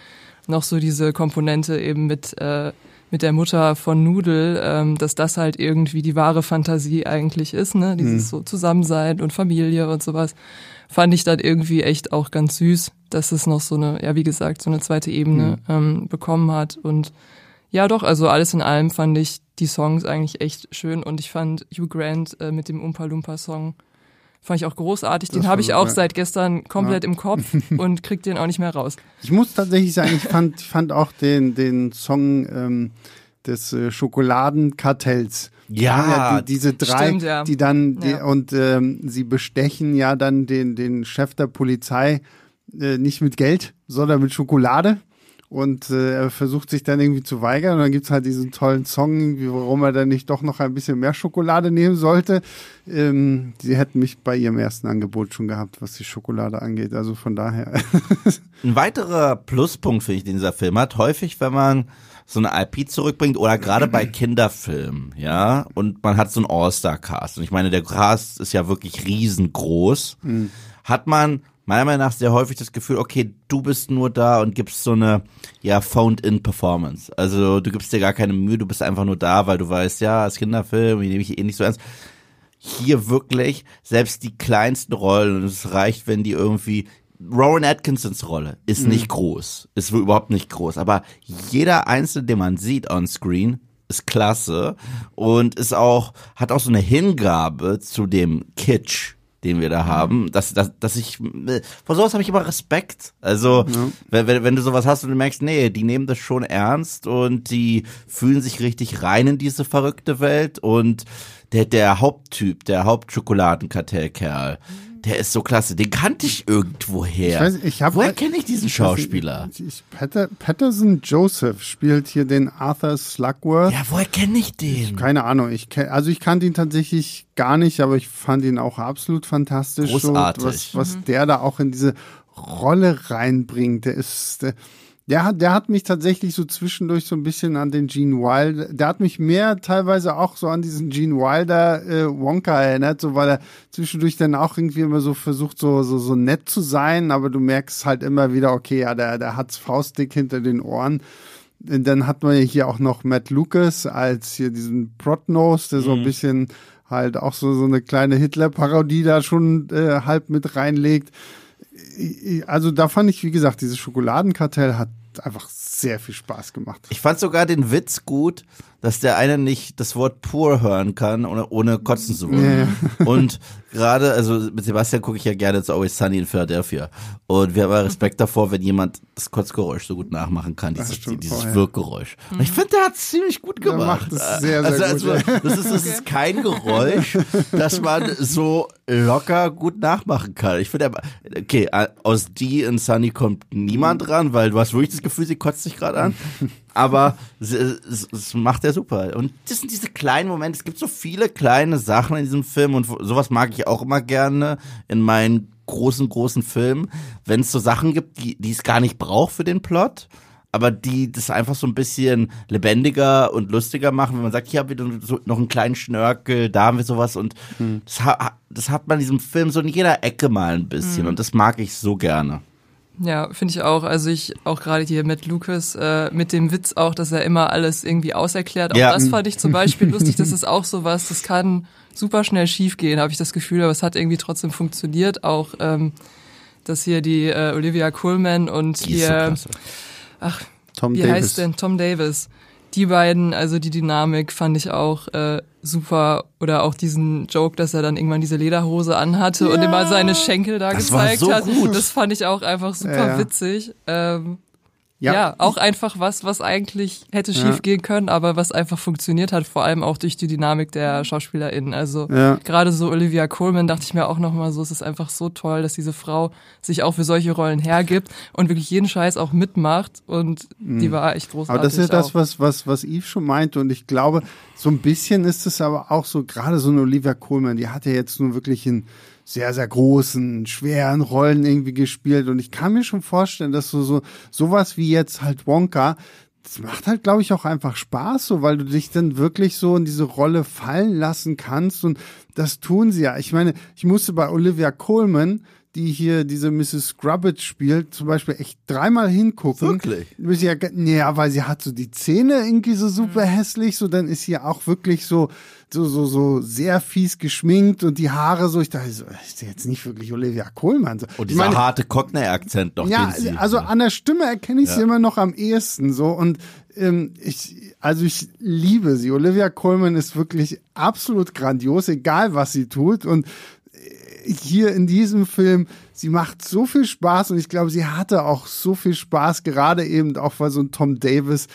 [SPEAKER 2] noch so diese Komponente eben mit äh, mit der Mutter von Nudel, ähm, dass das halt irgendwie die wahre Fantasie eigentlich ist, ne? Dieses mhm. so Zusammensein und Familie und sowas. Fand ich dann irgendwie echt auch ganz süß, dass es noch so eine, ja wie gesagt, so eine zweite Ebene mhm. ähm, bekommen hat. Und ja doch, also alles in allem fand ich die Songs eigentlich echt schön und ich fand Hugh Grant äh, mit dem Umpa Lumpa Song Fand ich auch großartig. Den habe ich auch ja. seit gestern komplett ja. im Kopf und krieg den auch nicht mehr raus.
[SPEAKER 1] Ich muss tatsächlich sagen, ich fand, ich fand auch den, den Song ähm, des äh, Schokoladenkartells.
[SPEAKER 3] Ja,
[SPEAKER 1] ja die, diese drei, stimmt, ja. die dann die, und ähm, sie bestechen ja dann den den Chef der Polizei äh, nicht mit Geld, sondern mit Schokolade und äh, er versucht sich dann irgendwie zu weigern und dann gibt's halt diesen tollen Song, warum er dann nicht doch noch ein bisschen mehr Schokolade nehmen sollte. Ähm, sie hätten mich bei ihrem ersten Angebot schon gehabt, was die Schokolade angeht, also von daher.
[SPEAKER 3] Ein weiterer Pluspunkt, finde ich, den dieser Film hat, häufig, wenn man so eine IP zurückbringt oder gerade bei Kinderfilmen, ja, und man hat so einen All-Star-Cast und ich meine, der Cast ist ja wirklich riesengroß, mhm. hat man meiner Meinung nach sehr häufig das Gefühl, okay, du bist nur da und gibst so eine, ja, phoned-in-Performance. Also du gibst dir gar keine Mühe, du bist einfach nur da, weil du weißt, ja, als Kinderfilm, die nehme ich eh nicht so ernst. Hier wirklich, selbst die kleinsten Rollen, und es reicht, wenn die irgendwie, Rowan Atkinsons Rolle ist mhm. nicht groß, ist überhaupt nicht groß, aber jeder Einzelne, den man sieht on screen, ist klasse und ist auch, hat auch so eine Hingabe zu dem Kitsch den wir da haben, dass, dass, dass ich, vor sowas habe ich immer Respekt. Also, ja. wenn, wenn du sowas hast und du merkst, nee, die nehmen das schon ernst und die fühlen sich richtig rein in diese verrückte Welt und der, der Haupttyp, der Hauptschokoladenkartellkerl, mhm der ist so klasse. Den kannte ich irgendwoher. Ich weiß, ich hab, Woher kenne ich diesen Schauspieler?
[SPEAKER 1] Ich, ich, Patter, Patterson Joseph spielt hier den Arthur Slugworth.
[SPEAKER 3] Ja, woher kenne ich den?
[SPEAKER 1] Keine Ahnung. Ich kenn, also ich kannte ihn tatsächlich gar nicht, aber ich fand ihn auch absolut fantastisch.
[SPEAKER 3] Großartig.
[SPEAKER 1] Was, was mhm. der da auch in diese Rolle reinbringt. Der ist, der, der hat, der hat mich tatsächlich so zwischendurch so ein bisschen an den Gene Wilder, der hat mich mehr teilweise auch so an diesen Gene Wilder äh, Wonka erinnert, so weil er zwischendurch dann auch irgendwie immer so versucht, so, so, so nett zu sein, aber du merkst halt immer wieder, okay, ja, der, der hat's faustdick hinter den Ohren. Und dann hat man ja hier auch noch Matt Lucas als hier diesen Protnose, der so ein mhm. bisschen halt auch so, so eine kleine Hitler-Parodie da schon äh, halb mit reinlegt also da fand ich, wie gesagt, dieses Schokoladenkartell hat einfach sehr viel Spaß gemacht.
[SPEAKER 3] Ich fand sogar den Witz gut, dass der eine nicht das Wort pur hören kann, ohne, ohne kotzen zu wollen. Ja. Und gerade, also mit Sebastian gucke ich ja gerne zu Always Sunny in Philadelphia. Und wir haben ja Respekt davor, wenn jemand das Kotzgeräusch so gut nachmachen kann, dieses, dieses vorher. Wirkgeräusch. Und ich finde, der hat es ziemlich gut gemacht.
[SPEAKER 1] Sehr, sehr also, gut.
[SPEAKER 3] Also, das, ist, das ist kein Geräusch, das man so locker gut nachmachen kann. Ich finde, okay, aus die in Sunny kommt niemand ran, weil du hast wirklich das Gefühl, sie kotzt sich gerade an. Aber es, macht er super. Und das sind diese kleinen Momente. Es gibt so viele kleine Sachen in diesem Film und sowas mag ich auch immer gerne in meinen großen, großen Filmen. Wenn es so Sachen gibt, die, die es gar nicht braucht für den Plot, aber die das einfach so ein bisschen lebendiger und lustiger machen, wenn man sagt, hier haben wir so noch einen kleinen Schnörkel, da haben wir sowas und hm. das, das, hat man in diesem Film so in jeder Ecke mal ein bisschen hm. und das mag ich so gerne.
[SPEAKER 2] Ja, finde ich auch. Also ich auch gerade hier mit Lucas, äh, mit dem Witz auch, dass er immer alles irgendwie auserklärt. Auch ja. das fand ich zum Beispiel lustig. Das ist auch sowas, das kann super schnell schiefgehen, habe ich das Gefühl, aber es hat irgendwie trotzdem funktioniert. Auch ähm, dass hier die äh, Olivia Coleman und die hier, so ach, Tom wie Davis. heißt denn Tom Davis? die beiden, also die Dynamik fand ich auch äh, super. Oder auch diesen Joke, dass er dann irgendwann diese Lederhose anhatte ja. und immer seine Schenkel da das gezeigt so hat. Gut. Das fand ich auch einfach super ja, witzig. Ähm, Ja,
[SPEAKER 1] Ja,
[SPEAKER 2] auch einfach was, was eigentlich hätte
[SPEAKER 1] Ja.
[SPEAKER 2] schief gehen können, aber was einfach funktioniert hat, vor allem auch durch die Dynamik der SchauspielerInnen. Also
[SPEAKER 1] Ja.
[SPEAKER 2] gerade so Olivia Colman dachte ich mir auch nochmal so, es ist einfach so toll, dass diese Frau sich auch für solche Rollen hergibt und wirklich jeden Scheiß auch mitmacht und die war echt großartig.
[SPEAKER 1] Mhm. Aber das ist ja das, was, was, was Yves schon meinte. Und ich glaube, so ein bisschen ist es aber auch so, gerade so eine Olivia Colman, die hat ja jetzt nur wirklich in sehr, sehr großen, schweren Rollen irgendwie gespielt. Und ich kann mir schon vorstellen, dass so, so, sowas wie jetzt halt Wonka, das macht halt, glaube ich, auch einfach Spaß, so, weil du dich dann wirklich so in diese Rolle fallen lassen kannst. Und das tun sie ja. Ich meine, ich musste bei Olivia Colman, die hier diese Mrs. Scrubbage spielt, zum Beispiel echt dreimal hingucken.
[SPEAKER 3] Wirklich?
[SPEAKER 1] Ja, ja, weil sie hat so die Zähne irgendwie so super hässlich, so dann ist sie auch wirklich so, so, so, so sehr fies geschminkt und die Haare so, ich dachte so, ist jetzt nicht wirklich Olivia Colman. So.
[SPEAKER 3] Und
[SPEAKER 1] Ich
[SPEAKER 3] dieser
[SPEAKER 1] meine,
[SPEAKER 3] harte Cockney-Akzent doch,
[SPEAKER 1] ja,
[SPEAKER 3] den sie...
[SPEAKER 1] also an der Stimme erkenne ich sie
[SPEAKER 3] Ja.
[SPEAKER 1] immer noch am ehesten so und ähm, ich, also ich liebe sie. Olivia Colman ist wirklich absolut grandios, egal was sie tut und äh, hier in diesem Film, sie macht so viel Spaß und ich glaube, sie hatte auch so viel Spaß, gerade eben auch, weil so ein Tom Davis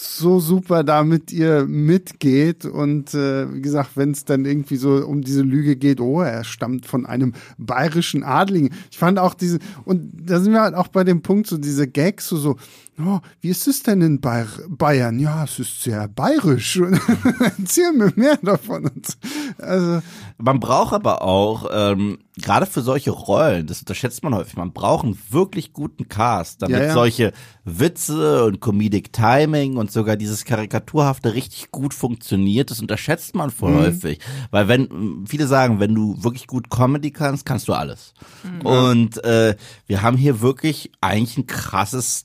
[SPEAKER 1] so super da mit ihr mitgeht und äh, wie gesagt, wenn es dann irgendwie so um diese Lüge geht, oh, er stammt von einem bayerischen Adligen. Ich fand auch diese und da sind wir halt auch bei dem Punkt so diese Gags so so, oh, wie ist es denn in Bayer Bayern? Ja, es ist sehr bayerisch. Und Erzähl mir mehr davon. Also
[SPEAKER 3] Man braucht aber auch, ähm, gerade für solche Rollen, das unterschätzt man häufig, man braucht einen wirklich guten Cast, damit
[SPEAKER 1] Ja, ja.
[SPEAKER 3] solche Witze und Comedic Timing und sogar dieses Karikaturhafte richtig gut funktioniert. Das unterschätzt man voll
[SPEAKER 1] Mhm.
[SPEAKER 3] häufig. Weil wenn, viele sagen, wenn du wirklich gut Comedy kannst, kannst du alles. Und äh, wir haben hier wirklich eigentlich ein krasses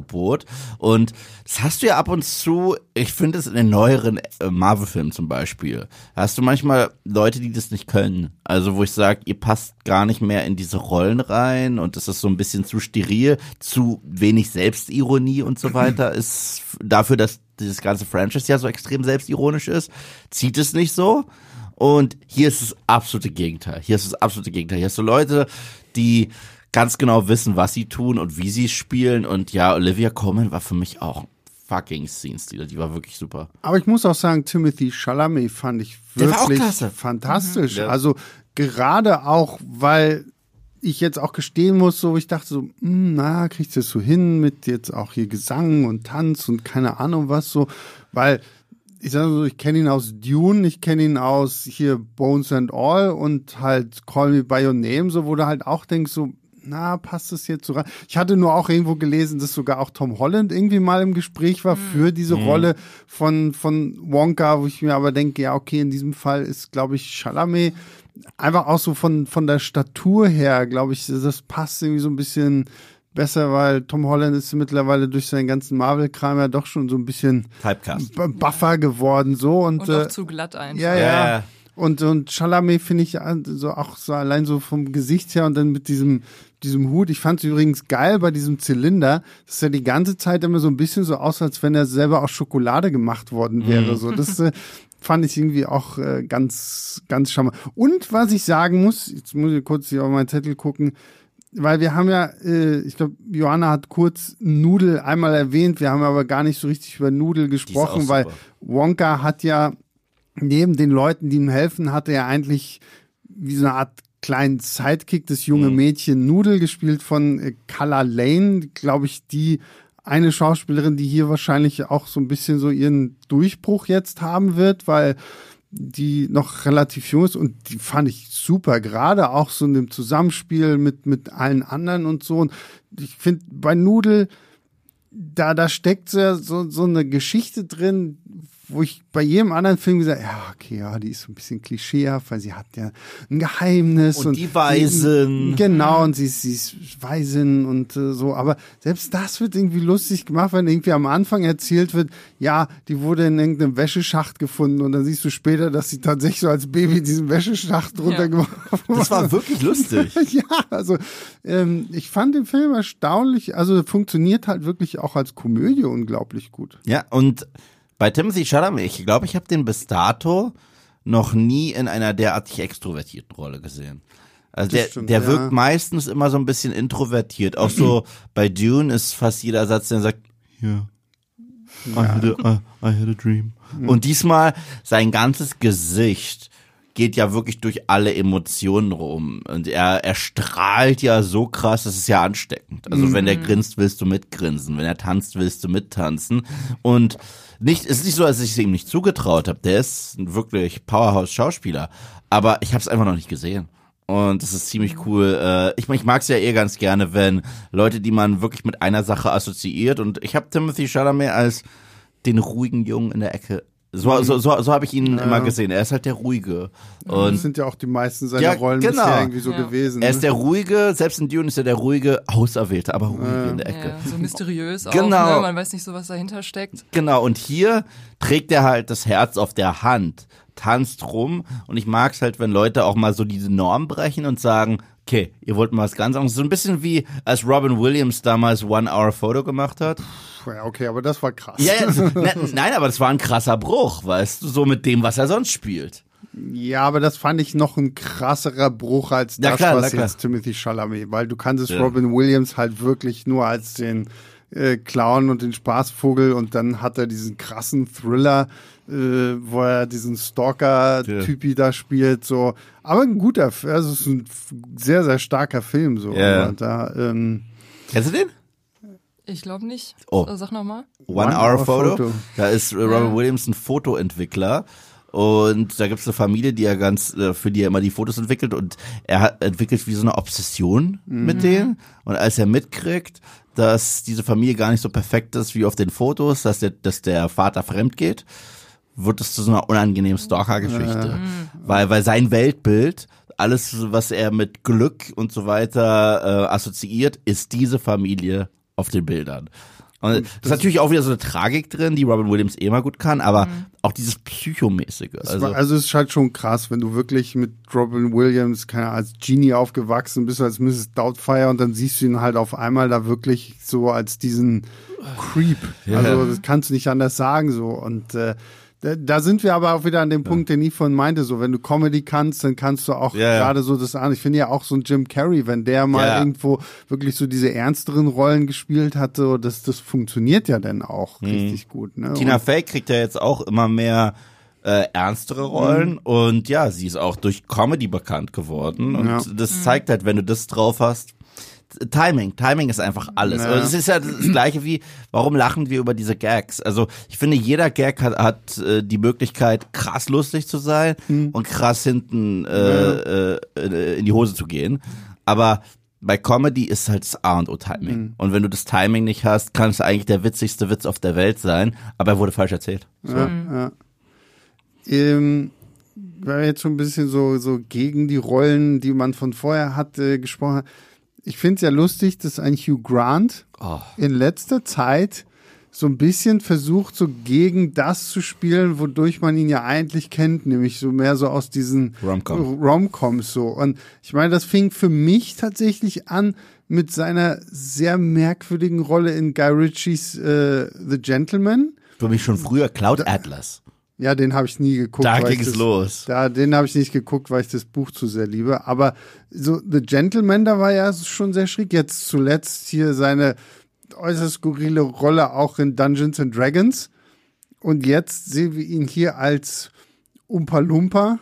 [SPEAKER 3] Star-Aufgebot. Und das hast du ja ab und zu, ich finde es in den neueren äh, Marvel-Filmen zum Beispiel, hast du manchmal Leute, die das nicht können. Also wo ich sage, ihr passt gar nicht mehr in diese Rollen rein und es ist so ein bisschen zu steril, zu wenig Selbstironie und so weiter ist dafür, dass dieses ganze Franchise ja so extrem selbstironisch ist, zieht es nicht so. Und hier ist das absolute Gegenteil. Hier ist das absolute Gegenteil. Hier hast du Leute, die ganz genau wissen, was sie tun und wie sie spielen. Und ja, Olivia Colman war für mich auch fucking Scene-Stealer. Die war wirklich super.
[SPEAKER 1] Aber ich muss auch sagen, Timothy Chalamet fand ich wirklich fantastisch.
[SPEAKER 3] Ja.
[SPEAKER 1] Also gerade auch, weil ich jetzt auch gestehen muss, so ich dachte so, hm, na, kriegst du das so hin mit jetzt auch hier Gesang und Tanz und keine Ahnung was so, weil ich sage so, ich kenne ihn aus Dune, ich kenne ihn aus hier Bones and All und halt Call Me By Your Name, so wo du halt auch denkst so, na, passt das jetzt so rein? Ich hatte nur auch irgendwo gelesen, dass sogar auch Tom Holland irgendwie mal im Gespräch war für diese Rolle von, von Wonka, wo ich mir aber denke, ja, okay, in diesem Fall ist, glaube ich, Chalamet einfach auch so von, von der Statur her, glaube ich, das passt irgendwie so ein bisschen besser, weil Tom Holland ist mittlerweile durch seinen ganzen Marvel-Kram ja doch schon so ein bisschen
[SPEAKER 3] Typecast.
[SPEAKER 1] buffer geworden so und,
[SPEAKER 2] Und
[SPEAKER 1] äh,
[SPEAKER 2] auch zu glatt einfach.
[SPEAKER 1] ja,
[SPEAKER 3] Ja,
[SPEAKER 1] ja. Und, und Chalamet finde ich an- so auch so allein so vom Gesicht her und dann mit diesem, diesem Hut. Ich fand es übrigens geil bei diesem Zylinder, dass er die ganze Zeit immer so ein bisschen so aus, als wenn er selber aus Schokolade gemacht worden wäre. So, das äh, fand ich irgendwie auch äh, ganz, ganz charmant. Und was ich sagen muss, jetzt muss ich kurz hier auf meinen Zettel gucken, weil wir haben ja, äh, ich glaube, Johanna hat kurz Nudel einmal erwähnt, wir haben aber gar nicht so richtig über Nudel gesprochen, weil. Wonka hat ja neben den Leuten, die ihm helfen, hatte er eigentlich wie so eine Art kleinen Sidekick, das junge Mädchen Nudel, gespielt von äh, Kala Lane, glaube ich, die eine Schauspielerin, die hier wahrscheinlich auch so ein bisschen so ihren Durchbruch jetzt haben wird, weil die noch relativ jung ist und die fand ich super, gerade auch so in dem Zusammenspiel mit, mit allen anderen und so. Und ich finde, bei Nudel, da, da steckt so, so eine Geschichte drin, wo ich bei jedem anderen Film gesagt ja, okay, ja, die ist so ein bisschen klischeehaft, weil sie hat ja ein Geheimnis.
[SPEAKER 3] Und die Waisin.
[SPEAKER 1] Genau, und sie, ist- sie ist Waisin und äh, so. Aber selbst das wird irgendwie lustig gemacht, wenn irgendwie am Anfang erzählt wird, ja, die wurde in irgendeinem Wäscheschacht gefunden und dann siehst du später, dass sie tatsächlich so als Baby in diesen Wäscheschacht runtergeworfen
[SPEAKER 3] Das war wirklich lustig.
[SPEAKER 1] ja, also ähm, ich fand den Film erstaunlich, also funktioniert halt wirklich auch als Komödie unglaublich gut.
[SPEAKER 3] Ja, und bei Timothy Chalamet, ich glaube, ich habe den bis dato noch nie in einer derartig extrovertierten Rolle gesehen. Also der,
[SPEAKER 1] stimmt,
[SPEAKER 3] der
[SPEAKER 1] ja.
[SPEAKER 3] wirkt meistens immer so ein bisschen introvertiert. Auch so bei Dune ist fast jeder Satz, der sagt, ja, I, had a, I, I had a dream. Und diesmal sein ganzes Gesicht geht ja wirklich durch alle Emotionen rum. Und er, er strahlt ja so krass, das ist ja ansteckend. Also wenn er grinst, willst du mitgrinsen. Wenn er tanzt, willst du mittanzen. Und nicht, es ist nicht so, dass ich es ihm nicht zugetraut habe. Der ist ein wirklich Powerhouse-Schauspieler. Aber ich habe es einfach noch nicht gesehen. Und das ist ziemlich cool. Äh, ich ich mag es ja eh ganz gerne, wenn Leute, die man wirklich mit einer Sache assoziiert. Und ich habe Timothy Chalamet als den ruhigen Jungen in der Ecke. So, so, so, so habe ich ihn immer gesehen. Er ist halt der Ruhige.
[SPEAKER 1] Das
[SPEAKER 3] Und
[SPEAKER 1] sind ja auch die meisten seiner
[SPEAKER 3] Ja,
[SPEAKER 1] Rollen
[SPEAKER 3] genau.
[SPEAKER 1] bisher irgendwie so
[SPEAKER 2] Ja.
[SPEAKER 1] gewesen.
[SPEAKER 3] er
[SPEAKER 1] ne?
[SPEAKER 3] ist der Ruhige, selbst in Dune ist er der Ruhige, Auserwählte, aber ruhige in der Ecke.
[SPEAKER 2] Ja, so mysteriös auch.
[SPEAKER 3] Genau.
[SPEAKER 2] Ne? Man weiß nicht so, was dahinter steckt.
[SPEAKER 3] Genau, und hier trägt er halt das Herz auf der Hand, tanzt rum und ich mag's halt, wenn Leute auch mal so diese Norm brechen und sagen, okay, ihr wollt mal was ganz anderes. So ein bisschen wie als Robin Williams damals One Hour Photo gemacht hat.
[SPEAKER 1] Ja, okay, aber das war krass.
[SPEAKER 3] Ja, ja, ne, nein, aber das war ein krasser Bruch, weißt du, so mit dem, was er sonst spielt.
[SPEAKER 1] Ja, aber das fand ich noch ein krasserer Bruch als
[SPEAKER 3] Ja,
[SPEAKER 1] das,
[SPEAKER 3] klar,
[SPEAKER 1] was
[SPEAKER 3] klar.
[SPEAKER 1] jetzt Timothy Chalamet, weil du kannst es
[SPEAKER 3] Ja.
[SPEAKER 1] Robin Williams halt wirklich nur als den äh, Clown und den Spaßvogel und dann hat er diesen krassen Thriller, äh, wo er diesen Stalker-Typi da spielt, so. Aber ein guter, also es ist ein sehr, sehr starker Film, so.
[SPEAKER 3] Ja.
[SPEAKER 1] Da, ähm,
[SPEAKER 3] Kennst du den?
[SPEAKER 2] Ich glaube nicht.
[SPEAKER 3] Oh.
[SPEAKER 2] Äh, Sag nochmal.
[SPEAKER 3] One,
[SPEAKER 1] One
[SPEAKER 3] Hour,
[SPEAKER 1] Hour
[SPEAKER 3] Photo.
[SPEAKER 1] Photo.
[SPEAKER 3] Da ist Robin Williams ein Fotoentwickler. Und da gibt's eine Familie, die er ganz, äh, für die er immer die Fotos entwickelt und er hat entwickelt wie so eine Obsession mit denen. Und als er mitkriegt, dass diese Familie gar nicht so perfekt ist wie auf den Fotos, dass der, dass der Vater fremd geht, wird es zu so einer unangenehmen Stalker-Geschichte. Weil, weil sein Weltbild, alles, was er mit Glück und so weiter äh, assoziiert, ist diese Familie auf den Bildern. Und das ist natürlich auch wieder so eine Tragik drin, die Robin Williams eh mal gut kann, aber auch dieses Psychomäßige. Also,
[SPEAKER 1] Also es ist halt schon krass, wenn du wirklich mit Robin Williams, keine Ahnung, als Genie aufgewachsen bist, als Mrs. Doubtfire und dann siehst du ihn halt auf einmal da wirklich so als diesen Creep. Also das kannst du nicht anders sagen so. Und äh, da, da sind wir aber auch wieder an dem Punkt, den ich vorhin meinte, so wenn du Comedy kannst, dann kannst du auch
[SPEAKER 3] Ja, ja.
[SPEAKER 1] gerade so das an. Ich finde ja auch so ein Jim Carrey, wenn der mal
[SPEAKER 3] Ja.
[SPEAKER 1] irgendwo wirklich so diese ernsteren Rollen gespielt hatte, so, das, das funktioniert ja dann auch richtig gut. Ne?
[SPEAKER 3] Tina
[SPEAKER 1] Und-
[SPEAKER 3] Fey kriegt ja jetzt auch immer mehr äh, ernstere Rollen und ja, sie ist auch durch Comedy bekannt geworden und
[SPEAKER 1] Ja.
[SPEAKER 3] das zeigt halt, wenn du das drauf hast, Timing, Timing ist einfach alles.
[SPEAKER 1] Ja.
[SPEAKER 3] Also es ist ja das gleiche wie, warum lachen wir über diese Gags? Also ich finde, jeder Gag hat, hat äh, die Möglichkeit, krass lustig zu sein und krass hinten äh, äh, in die Hose zu gehen. Aber bei Comedy ist halt das A und O Timing. Und wenn du das Timing nicht hast, kann es eigentlich der witzigste Witz auf der Welt sein, aber er wurde falsch erzählt. So.
[SPEAKER 1] Ja, ja. Ähm, weil wir jetzt schon ein bisschen so, so gegen die Rollen, die man von vorher hatte, gesprochen hat. Ich finde es ja lustig, dass ein Hugh Grant
[SPEAKER 3] Oh.
[SPEAKER 1] in letzter Zeit so ein bisschen versucht, so gegen das zu spielen, wodurch man ihn ja eigentlich kennt, nämlich so mehr so aus diesen
[SPEAKER 3] Rom-Com.
[SPEAKER 1] Romcoms so. Und ich meine, das fing für mich tatsächlich an mit seiner sehr merkwürdigen Rolle in Guy Ritchies äh, The Gentleman.
[SPEAKER 3] Für mich schon früher Cloud Atlas.
[SPEAKER 1] Ja, den habe ich nie geguckt.
[SPEAKER 3] Da ging es los.
[SPEAKER 1] Da, den habe ich nicht geguckt, weil ich das Buch zu sehr liebe. Aber so The Gentleman, da war ja schon sehr schräg. Jetzt zuletzt hier seine äußerst skurrile Rolle auch in Dungeons and Dragons. Und jetzt sehen wir ihn hier als Umpa Lumpa.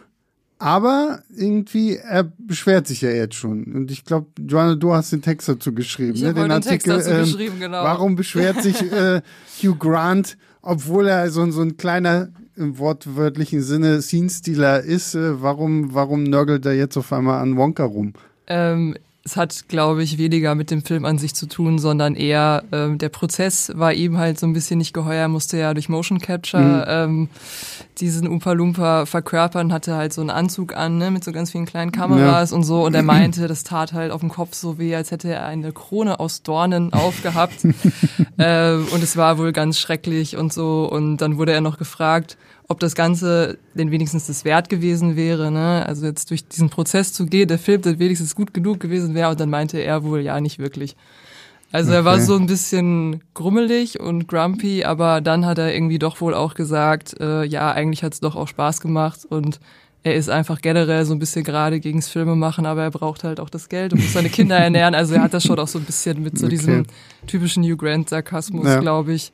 [SPEAKER 1] Aber irgendwie, er beschwert sich ja jetzt schon. Und ich glaube, Joanna, du hast den Text dazu geschrieben.
[SPEAKER 2] Ich
[SPEAKER 1] ne?
[SPEAKER 2] heute den Text dazu geschrieben, genau.
[SPEAKER 1] Warum beschwert sich äh, Hugh Grant, obwohl er so, so ein kleiner, im wortwörtlichen Sinne, Scene-Stealer ist? Äh, warum, warum nörgelt er jetzt auf einmal an Wonka rum?
[SPEAKER 2] Ähm, es hat, glaube ich, weniger mit dem Film an sich zu tun, sondern eher ähm, der Prozess war ihm halt so ein bisschen nicht geheuer, Er musste ja durch Motion Capture ähm, diesen Oompa Loompa verkörpern, hatte halt so einen Anzug an, ne, mit so ganz vielen kleinen Kameras und so. Und er meinte, das tat halt auf dem Kopf so weh, als hätte er eine Krone aus Dornen aufgehabt. Äh, und es war wohl ganz schrecklich und so. Und dann wurde er noch gefragt, ob das Ganze denn wenigstens das wert gewesen wäre, ne? Also jetzt durch diesen Prozess zu gehen, der Film dann wenigstens gut genug gewesen wäre und dann meinte er wohl, ja, nicht wirklich. Also er war
[SPEAKER 1] Okay.
[SPEAKER 2] so ein bisschen grummelig und grumpy, aber dann hat er irgendwie doch wohl auch gesagt, äh, ja, eigentlich hat es doch auch Spaß gemacht und er ist einfach generell so ein bisschen gerade gegens Filme machen, aber er braucht halt auch das Geld und muss seine Kinder ernähren. Also er hat das schon auch so ein bisschen mit so
[SPEAKER 1] Okay.
[SPEAKER 2] diesem typischen Hugh Grant-Sarkasmus,
[SPEAKER 1] Ja.
[SPEAKER 2] glaube ich,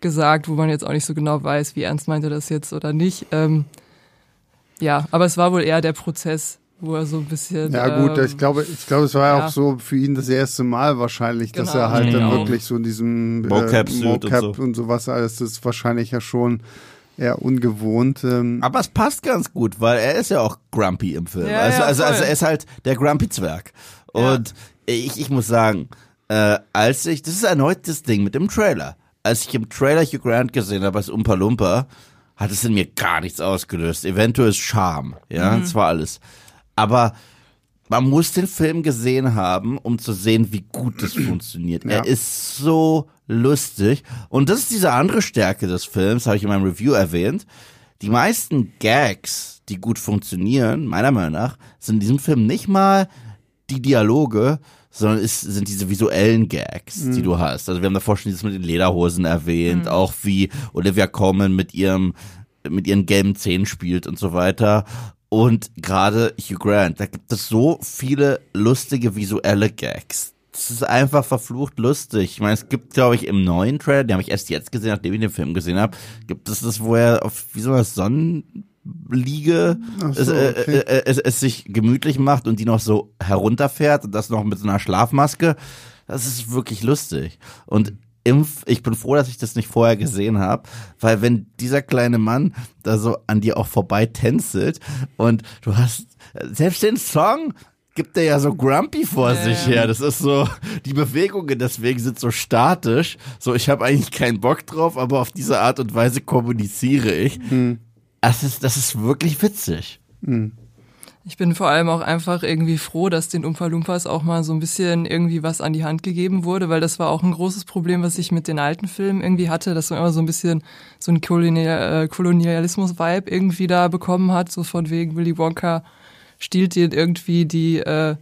[SPEAKER 2] gesagt, wo man jetzt auch nicht so genau weiß, wie ernst meinte das jetzt oder nicht. Ähm, ja, aber es war wohl eher der Prozess, wo er so ein bisschen.
[SPEAKER 1] Ja gut,
[SPEAKER 2] ähm,
[SPEAKER 1] ich glaube, ich glaube, es war ja auch so für ihn das erste Mal wahrscheinlich, dass
[SPEAKER 2] Genau,
[SPEAKER 1] er halt dann
[SPEAKER 3] genau.
[SPEAKER 1] wirklich so in diesem
[SPEAKER 3] Mocap-Suit und
[SPEAKER 1] Mocap
[SPEAKER 3] so.
[SPEAKER 1] und sowas alles, das ist wahrscheinlich ja schon eher ungewohnt. Ähm,
[SPEAKER 3] Aber es passt ganz gut, weil er ist ja auch grumpy im Film.
[SPEAKER 2] Ja,
[SPEAKER 3] also,
[SPEAKER 2] ja,
[SPEAKER 3] also, also er ist halt der grumpy Zwerg.
[SPEAKER 2] Ja.
[SPEAKER 3] Und ich, ich muss sagen, äh, als ich, das ist erneut das Ding mit dem Trailer. Als ich im Trailer Hugh Grant gesehen habe als Umpa Lumpa, hat es in mir gar nichts ausgelöst. Eventuell Charme, ja,
[SPEAKER 2] Mhm.
[SPEAKER 3] das war alles. Aber man muss den Film gesehen haben, um zu sehen, wie gut das funktioniert.
[SPEAKER 1] Ja.
[SPEAKER 3] Er ist so lustig. Und das ist diese andere Stärke des Films, habe ich in meinem Review erwähnt. Die meisten Gags, die gut funktionieren, meiner Meinung nach, sind in diesem Film nicht mal die Dialoge, sondern es sind diese visuellen Gags, die du hast. Also wir haben davor schon dieses mit den Lederhosen erwähnt, auch wie Olivia Colman mit ihrem mit ihren gelben Zähnen spielt und so weiter. Und gerade Hugh Grant, da gibt es so viele lustige visuelle Gags. Das ist einfach verflucht lustig. Ich meine, es gibt, glaube ich, im neuen Trailer, den habe ich erst jetzt gesehen, nachdem ich den Film gesehen habe, gibt es das, wo er auf wie so einer Sonnenliege
[SPEAKER 1] Ach so,
[SPEAKER 3] es, äh,
[SPEAKER 1] okay.
[SPEAKER 3] äh, es, es sich gemütlich macht und die noch so herunterfährt und das noch mit so einer Schlafmaske. Das ist wirklich lustig. Und im, ich bin froh, dass ich das nicht vorher gesehen habe, weil wenn dieser kleine Mann da so an dir auch vorbei tänzelt und du hast selbst den Song gibt er ja so grumpy vor
[SPEAKER 2] Ja,
[SPEAKER 3] sich her. Das ist so, die Bewegungen deswegen sind so statisch. So, ich habe eigentlich keinen Bock drauf, aber auf diese Art und Weise kommuniziere ich. Das ist, das ist wirklich witzig.
[SPEAKER 2] Ich bin vor allem auch einfach irgendwie froh, dass den Umpa Lumpas auch mal so ein bisschen irgendwie was an die Hand gegeben wurde, weil das war auch ein großes Problem, was ich mit den alten Filmen irgendwie hatte, dass man immer so ein bisschen so ein Kolonial, äh, Kolonialismus-Vibe irgendwie da bekommen hat, so von wegen Willy Wonka stiehlt dir irgendwie die, äh,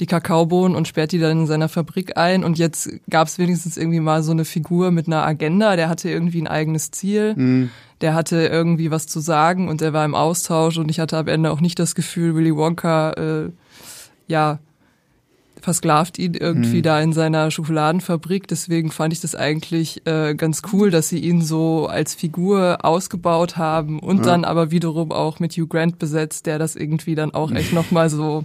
[SPEAKER 2] die Kakaobohnen und sperrt die dann in seiner Fabrik ein. Und jetzt gab es wenigstens irgendwie mal so eine Figur mit einer Agenda, der hatte irgendwie ein eigenes Ziel der hatte irgendwie was zu sagen und der war im Austausch und ich hatte am Ende auch nicht das Gefühl, Willy Wonka, äh, ja, versklavt ihn irgendwie da in seiner Schokoladenfabrik. Deswegen fand ich das eigentlich äh, ganz cool, dass sie ihn so als Figur ausgebaut haben und dann aber wiederum auch mit Hugh Grant besetzt, der das irgendwie dann auch echt nochmal so,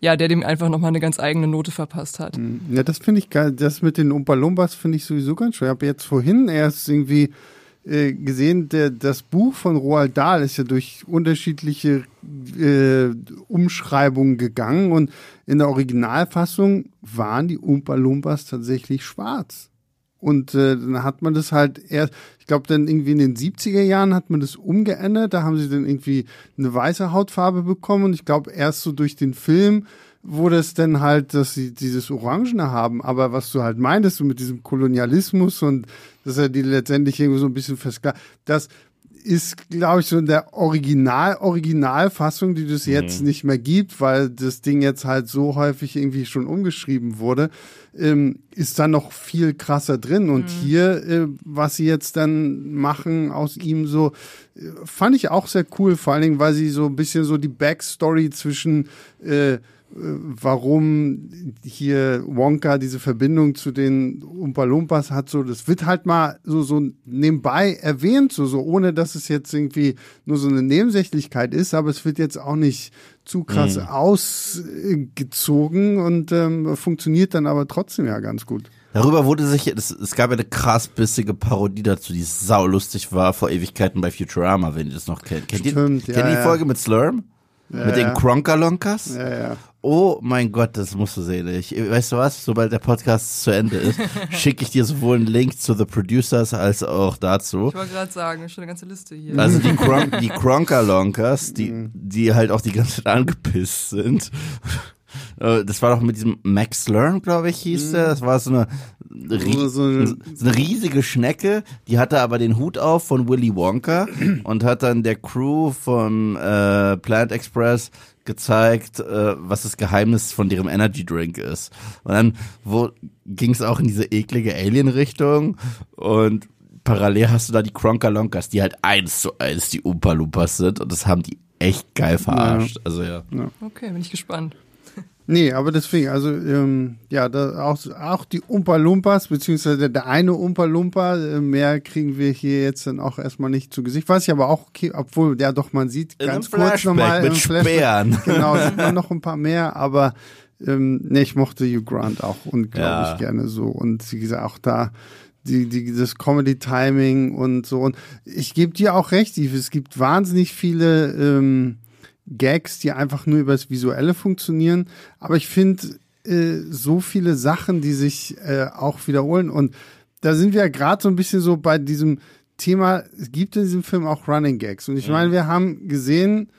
[SPEAKER 2] ja, der dem einfach nochmal eine ganz eigene Note verpasst hat.
[SPEAKER 1] Ja, das finde ich geil. Das mit den Umpa Lumbas finde ich sowieso ganz schön. Ich habe jetzt vorhin erst irgendwie äh, gesehen, der, das Buch von Roald Dahl ist ja durch unterschiedliche äh, Umschreibungen gegangen und in der Originalfassung waren die Umpa Lumbas tatsächlich schwarz. Und äh, dann hat man das halt erst, ich glaube dann irgendwie in den 70er Jahren hat man das umgeändert, da haben sie dann irgendwie eine weiße Hautfarbe bekommen und ich glaube erst so durch den Film wurde es dann halt, dass sie dieses Orangene haben, aber was du halt meintest, so mit diesem Kolonialismus und dass er die letztendlich irgendwie so ein bisschen versklavt, das ist, glaube ich, so in der Original, Originalfassung, die es jetzt nicht mehr gibt, weil das Ding jetzt halt so häufig irgendwie schon umgeschrieben wurde, ähm, ist dann noch viel krasser drin. Und hier, äh, was sie jetzt dann machen aus ihm so, äh, fand ich auch sehr cool, vor allen Dingen, weil sie so ein bisschen so die Backstory zwischen äh, warum hier Wonka diese Verbindung zu den Umpa Lumpas hat, so, das wird halt mal so, so nebenbei erwähnt, so, so, ohne dass es jetzt irgendwie nur so eine Nebensächlichkeit ist, aber es wird jetzt auch nicht zu krass ausgezogen und ähm, funktioniert dann aber trotzdem ja ganz gut.
[SPEAKER 3] Darüber wurde sich, es, es gab ja eine krass bissige Parodie dazu, die saulustig war vor Ewigkeiten bei Futurama, wenn ihr das noch kennt. Kennt
[SPEAKER 1] Stimmt,
[SPEAKER 3] ihr,
[SPEAKER 1] ja,
[SPEAKER 3] kennt ihr die
[SPEAKER 1] ja.
[SPEAKER 3] Folge mit Slurm? mit den
[SPEAKER 1] ja.
[SPEAKER 3] Kronkalonkas?
[SPEAKER 1] Ja, ja.
[SPEAKER 3] Oh mein Gott, das musst du sehen. Ich, weißt du was? Sobald der Podcast zu Ende ist, schicke ich dir sowohl einen Link zu The Producers als auch dazu.
[SPEAKER 2] Ich wollte gerade sagen, schon eine ganze Liste hier.
[SPEAKER 3] Also die, Kron die Kronkalonkas, die, die halt auch die ganze Zeit angepisst sind. Äh, Das war doch mit diesem Max Learn, glaube ich, hieß der. Das war so eine-
[SPEAKER 1] so eine
[SPEAKER 3] riesige Schnecke, die hatte aber den Hut auf von Willy Wonka und hat dann der Crew von äh, Plant Express gezeigt, äh, was das Geheimnis von deren Energy Drink ist. Und dann ging es auch in diese eklige Alien-Richtung und parallel hast du da die Kronkalonkas, die halt eins zu eins die Umpa Lumpas sind und das haben die echt geil verarscht. Also ja.
[SPEAKER 2] Okay, bin ich gespannt.
[SPEAKER 1] Nee, aber deswegen, also ähm, ja, da auch, auch die Umpa Lumpas, beziehungsweise der eine Umpa Lumpa, äh, mehr kriegen wir hier jetzt dann auch erstmal nicht zu Gesicht. Was ich aber auch, okay, obwohl, ja doch, man sieht
[SPEAKER 3] In
[SPEAKER 1] ganz kurz nochmal
[SPEAKER 3] mit Speeren.
[SPEAKER 1] Genau, sieht man noch ein paar mehr, aber ähm, nee, ich mochte Hugh Grant auch unglaublich
[SPEAKER 3] Ja.
[SPEAKER 1] gerne so. Und wie gesagt, auch da die, die, das Comedy-Timing und so. Und ich gebe dir auch recht, Yves, es gibt wahnsinnig viele ähm, Gags, die einfach nur übers Visuelle funktionieren. Aber ich finde äh, so viele Sachen, die sich äh, auch wiederholen. Und da sind wir ja gerade so ein bisschen so bei diesem Thema, es gibt in diesem Film auch Running Gags. Und ich meine, wir haben gesehen,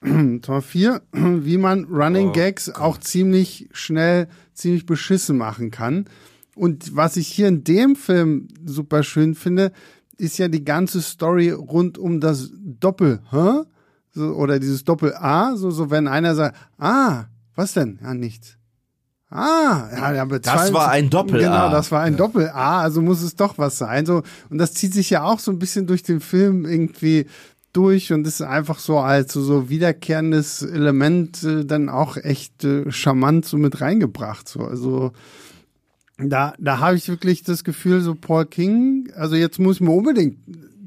[SPEAKER 1] Tor 4, wie man Running
[SPEAKER 3] Oh
[SPEAKER 1] Gags auch ziemlich schnell, ziemlich beschissen machen kann. Und was ich hier in dem Film super schön finde, ist ja die ganze Story rund um das Doppel, hä? So, oder dieses Doppel A, so, so wenn einer sagt, ah, was denn? Ja, nichts. Ah, ja, ja,
[SPEAKER 3] Das war ein Doppel-A.
[SPEAKER 1] Genau, das war ein Doppel A, also muss es doch was sein. So, und das zieht sich ja auch so ein bisschen durch den Film irgendwie durch und ist einfach so als so, so wiederkehrendes Element äh, dann auch echt äh, charmant so mit reingebracht. So, also da, da habe ich wirklich das Gefühl, so Paul King, also jetzt muss ich mir unbedingt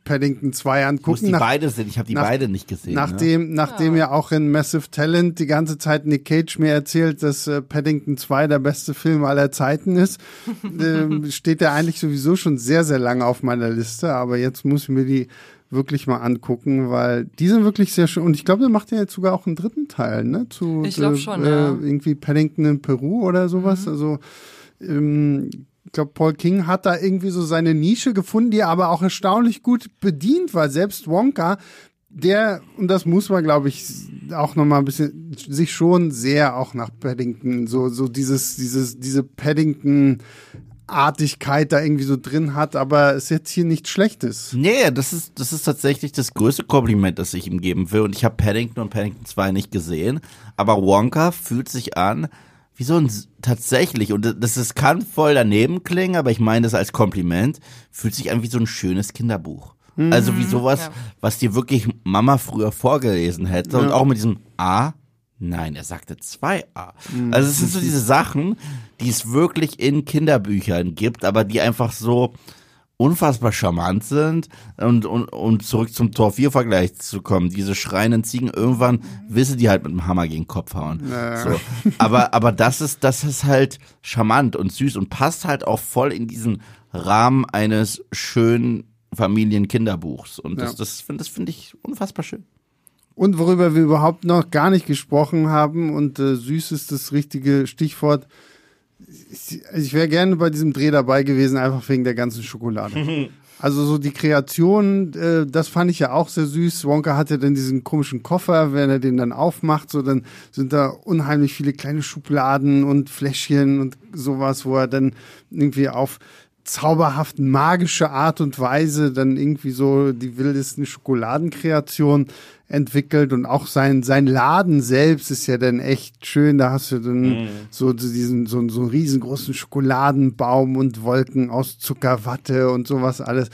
[SPEAKER 1] Paddington 2
[SPEAKER 3] Ich muss
[SPEAKER 1] angucken.
[SPEAKER 3] die
[SPEAKER 1] nach-
[SPEAKER 3] beide sehen. Ich habe die
[SPEAKER 1] nach-
[SPEAKER 3] beide nicht gesehen. ne?
[SPEAKER 1] Nachdem, nachdem ja auch in Massive Talent die ganze Zeit Nick Cage mir erzählt, dass äh, Paddington 2 der beste Film aller Zeiten ist, ähm, steht der eigentlich sowieso schon sehr, sehr lange auf meiner Liste. Aber jetzt muss ich mir die wirklich mal angucken, weil die sind wirklich sehr schön. Und ich glaube, der macht ja jetzt sogar auch einen dritten Teil, ne? Zu,
[SPEAKER 2] Ich glaub
[SPEAKER 1] äh,
[SPEAKER 2] schon,
[SPEAKER 1] äh,
[SPEAKER 2] ja. Mhm.
[SPEAKER 1] Irgendwie Paddington in Peru oder sowas. Also ähm, ich glaube, Paul King hat da irgendwie so seine Nische gefunden, die er aber auch erstaunlich gut bedient, weil selbst Wonka, der, und das muss man, glaube ich, auch nochmal ein bisschen, sich schon sehr auch nach Paddington, so, so dieses, dieses, diese Paddington Artigkeit da irgendwie so drin hat, aber es jetzt hier nichts Schlechtes.
[SPEAKER 3] Nee, das ist, das ist tatsächlich das größte Kompliment, das ich ihm geben will. Und ich habe Paddington und Paddington 2 nicht gesehen. Aber Wonka fühlt sich an wie so ein tatsächlich, und das, das kann voll daneben klingen, aber ich meine das als Kompliment, fühlt sich an wie so ein schönes Kinderbuch. Also wie sowas,
[SPEAKER 2] Ja.
[SPEAKER 3] was dir wirklich Mama früher vorgelesen hätte. Und auch mit diesem A. Nein, er sagte 2a. Also es sind so diese Sachen, die es wirklich in Kinderbüchern gibt, aber die einfach so unfassbar charmant sind und, und, und zurück zum Tor 4 Vergleich zu kommen. Diese schreienden Ziegen, irgendwann wisse die halt mit dem Hammer gegen den Kopf hauen. So. Aber, aber das ist, das ist halt charmant und süß und passt halt auch voll in diesen Rahmen eines schönen Familienkinderbuchs. Und das,
[SPEAKER 1] Ja.
[SPEAKER 3] das finde das finde ich unfassbar schön.
[SPEAKER 1] Und worüber wir überhaupt noch gar nicht gesprochen haben, und äh, süß ist das richtige Stichwort. Ich, also ich wäre gerne bei diesem Dreh dabei gewesen, einfach wegen der ganzen Schokolade. Also so die Kreation, äh, das fand ich ja auch sehr süß. Wonka hatte dann diesen komischen Koffer, wenn er den dann aufmacht, so dann sind da unheimlich viele kleine Schubladen und Fläschchen und sowas, wo er dann irgendwie auf zauberhaft magische Art und Weise dann irgendwie so die wildesten Schokoladenkreationen entwickelt und auch sein sein Laden selbst ist ja dann echt schön. Da hast du dann so diesen so, so einen riesengroßen Schokoladenbaum und Wolken aus Zuckerwatte und sowas alles.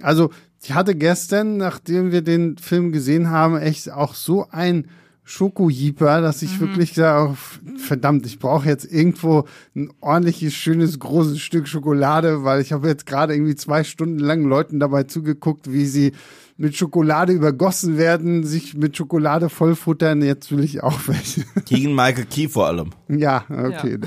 [SPEAKER 1] Also ich hatte gestern, nachdem wir den Film gesehen haben, echt auch so ein Schokojeeper, dass ich wirklich sage, oh, verdammt, ich brauche jetzt irgendwo ein ordentliches, schönes, großes Stück Schokolade, weil ich habe jetzt gerade irgendwie zwei Stunden lang Leuten dabei zugeguckt, wie sie mit Schokolade übergossen werden, sich mit Schokolade vollfuttern. Jetzt will ich auch welche.
[SPEAKER 3] Keegan Michael Key vor allem.
[SPEAKER 1] ja, okay.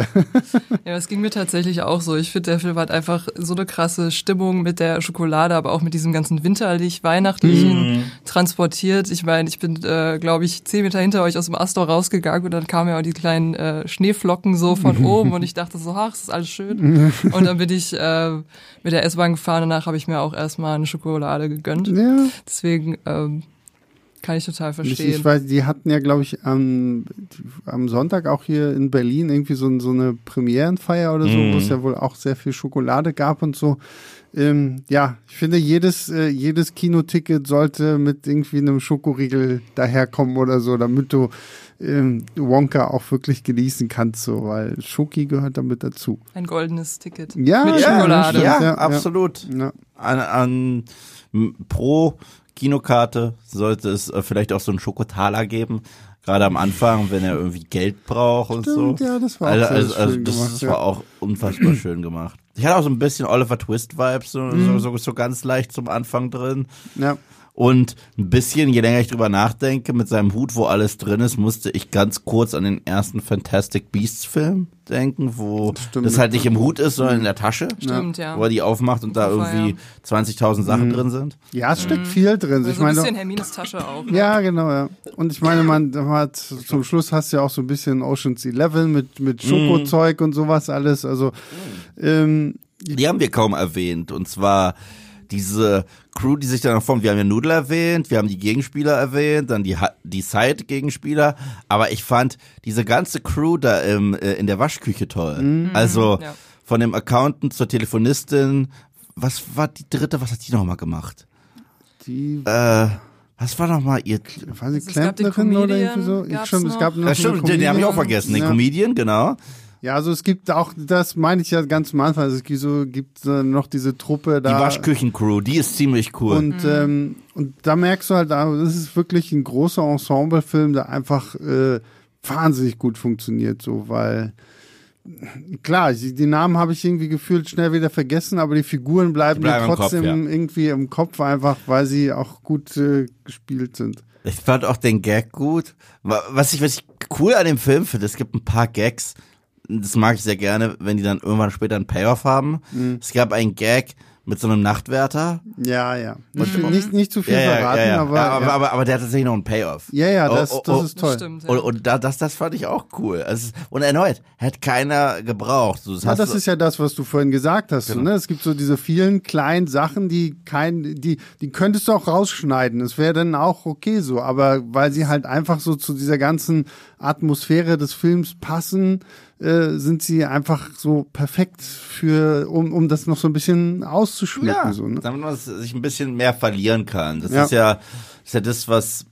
[SPEAKER 2] Ja, das ging mir tatsächlich auch so. Ich finde, der Film hat einfach so eine krasse Stimmung mit der Schokolade, aber auch mit diesem ganzen winterlich, weihnachtlichen transportiert. Ich meine, ich bin, äh, glaube ich, zehn Meter hinter euch aus dem Astor rausgegangen und dann kamen ja auch die kleinen äh, Schneeflocken so von oben und ich dachte so, ach, das ist alles schön. Und dann bin ich äh, mit der S-Bahn gefahren, danach habe ich mir auch erstmal eine Schokolade gegönnt.
[SPEAKER 1] Ja.
[SPEAKER 2] Deswegen ähm, kann ich total
[SPEAKER 1] Ich,
[SPEAKER 2] verstehen.
[SPEAKER 1] ich weiß, die hatten ja, glaube ich, am, am Sonntag auch hier in Berlin irgendwie so, so eine Premierenfeier oder so, wo es ja wohl auch sehr viel Schokolade gab und so. Ähm, ja, ich finde, jedes, äh, jedes Kinoticket sollte mit irgendwie einem Schokoriegel daherkommen oder so, damit du ähm, Wonka auch wirklich genießen kannst, so, weil Schoki gehört damit dazu.
[SPEAKER 2] Ein goldenes Ticket.
[SPEAKER 1] Ja,
[SPEAKER 2] mit
[SPEAKER 1] ja,
[SPEAKER 2] Schokolade.
[SPEAKER 1] stimmt,
[SPEAKER 3] Ja,
[SPEAKER 1] ja,
[SPEAKER 3] absolut.
[SPEAKER 1] Ja.
[SPEAKER 3] An, an pro Kinokarte sollte es äh, vielleicht auch so einen Schokotaler geben. Gerade am Anfang, wenn er irgendwie Geld braucht und
[SPEAKER 1] Stimmt,
[SPEAKER 3] so.
[SPEAKER 1] ja, das war auch
[SPEAKER 3] also,
[SPEAKER 1] sehr
[SPEAKER 3] also, also das,
[SPEAKER 1] gemacht,
[SPEAKER 3] das
[SPEAKER 1] ja.
[SPEAKER 3] war auch unfassbar schön gemacht. Ich hatte auch so ein bisschen Oliver Twist-Vibes, so,
[SPEAKER 1] Mhm.
[SPEAKER 3] so, so, so ganz leicht zum Anfang drin.
[SPEAKER 1] Ja.
[SPEAKER 3] Und ein bisschen, je länger ich drüber nachdenke, mit seinem Hut, wo alles drin ist, musste ich ganz kurz an den ersten Fantastic Beasts Film denken, wo
[SPEAKER 1] Stimmt.
[SPEAKER 3] das halt nicht im Hut ist, sondern in der Tasche.
[SPEAKER 2] Stimmt, ja.
[SPEAKER 3] Wo er die aufmacht und da irgendwie 20.000 Sachen drin sind.
[SPEAKER 1] ja, es steckt viel drin.
[SPEAKER 2] Also
[SPEAKER 1] ich
[SPEAKER 2] so ein
[SPEAKER 1] meine,
[SPEAKER 2] bisschen Hermines Tasche auch. Ne?
[SPEAKER 1] Ja, genau, ja. Und ich meine, man hat zum Schluss hast du ja auch so ein bisschen Ocean's Eleven mit, mit Schokozeug und sowas alles. Also ähm,
[SPEAKER 3] Die haben wir kaum erwähnt. Und zwar diese Crew, die sich dann formt. Wir haben ja Nudel erwähnt, wir haben die Gegenspieler erwähnt, dann die, die Side-Gegenspieler. Aber ich fand diese ganze Crew da im, äh, in der Waschküche toll. Also
[SPEAKER 2] ja.
[SPEAKER 3] von dem Accountant zur Telefonistin. Was war die dritte? Was hat die nochmal gemacht?
[SPEAKER 1] die,
[SPEAKER 3] Äh, was war nochmal ihr?
[SPEAKER 1] weiß ich,
[SPEAKER 2] es gab den
[SPEAKER 1] Klempnerin oder irgendwie so. Ich, schon, es gab
[SPEAKER 2] noch.
[SPEAKER 1] noch
[SPEAKER 3] Ja, stimmt,
[SPEAKER 1] eine
[SPEAKER 3] den, den habe ich auch vergessen. Den
[SPEAKER 1] Ja.
[SPEAKER 3] Comedian, genau.
[SPEAKER 1] Ja, also es gibt auch, das meine ich ja ganz am Anfang, also es gibt so gibt äh, noch diese Truppe
[SPEAKER 3] Die
[SPEAKER 1] da.
[SPEAKER 3] Waschküchencrew, die ist ziemlich cool.
[SPEAKER 1] Und, ähm, und da merkst du halt, das ist wirklich ein großer Ensemblefilm, der einfach äh, wahnsinnig gut funktioniert, so, weil klar, die, die Namen habe ich irgendwie gefühlt schnell wieder vergessen, aber die Figuren bleiben,
[SPEAKER 3] Die bleiben
[SPEAKER 1] mir
[SPEAKER 3] im Kopf,
[SPEAKER 1] trotzdem
[SPEAKER 3] ja.
[SPEAKER 1] irgendwie im Kopf einfach, weil sie auch gut äh, gespielt sind.
[SPEAKER 3] Ich fand auch den Gag gut. Wa- Was ich, was ich cool an dem Film finde, es gibt ein paar Gags, das mag ich sehr gerne, wenn die dann irgendwann später einen Payoff haben.
[SPEAKER 1] Mhm.
[SPEAKER 3] Es gab einen Gag mit so einem Nachtwärter.
[SPEAKER 1] Ja, ja. Nicht, nicht, nicht zu viel
[SPEAKER 3] Ja,
[SPEAKER 1] verraten,
[SPEAKER 3] ja, ja.
[SPEAKER 1] aber,
[SPEAKER 3] ja, aber,
[SPEAKER 1] ja.
[SPEAKER 3] aber, aber der hat tatsächlich noch einen Payoff.
[SPEAKER 1] ja, ja, das,
[SPEAKER 3] Oh, oh,
[SPEAKER 1] das
[SPEAKER 3] oh.
[SPEAKER 1] ist toll.
[SPEAKER 2] Das stimmt, ja.
[SPEAKER 3] Und, und da, das, das fand ich auch cool. Also, und erneut, hat keiner gebraucht. Das
[SPEAKER 1] Ja, das ist ja das, was du vorhin gesagt hast.
[SPEAKER 3] Genau.
[SPEAKER 1] So, ne? Es gibt so diese vielen kleinen Sachen, die kein, die, die könntest du auch rausschneiden. Das wäre dann auch okay so. Aber weil sie halt einfach so zu dieser ganzen Atmosphäre des Films passen, äh, sind sie einfach so perfekt für, um, um das noch so ein bisschen auszuschmücken.
[SPEAKER 3] ja,
[SPEAKER 1] So, ne?
[SPEAKER 3] damit man sich ein bisschen mehr verlieren kann. Das
[SPEAKER 1] Ja.
[SPEAKER 3] ist ja, das ist ja das, was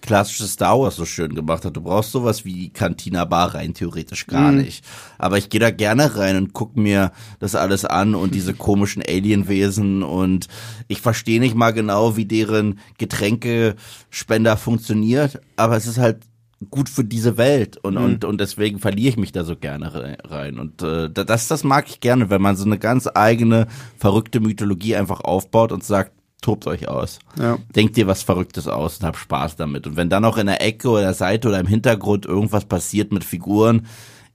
[SPEAKER 3] klassisches Star Wars so schön gemacht hat. Du brauchst sowas wie die Cantina Bar rein theoretisch gar
[SPEAKER 1] Mhm.
[SPEAKER 3] nicht. Aber ich gehe da gerne rein und guck mir das alles an und diese komischen Alienwesen und ich verstehe nicht mal genau, wie deren Getränkespender funktioniert, aber es ist halt gut für diese Welt und,
[SPEAKER 1] Mhm.
[SPEAKER 3] und, und deswegen verliere ich mich da so gerne re- rein. Und äh, da- das, das mag ich gerne, wenn man so eine ganz eigene, verrückte Mythologie einfach aufbaut und sagt, tobt euch aus.
[SPEAKER 1] Ja.
[SPEAKER 3] Denkt dir was Verrücktes aus und habt Spaß damit. Und wenn dann auch in der Ecke oder der Seite oder im Hintergrund irgendwas passiert mit Figuren,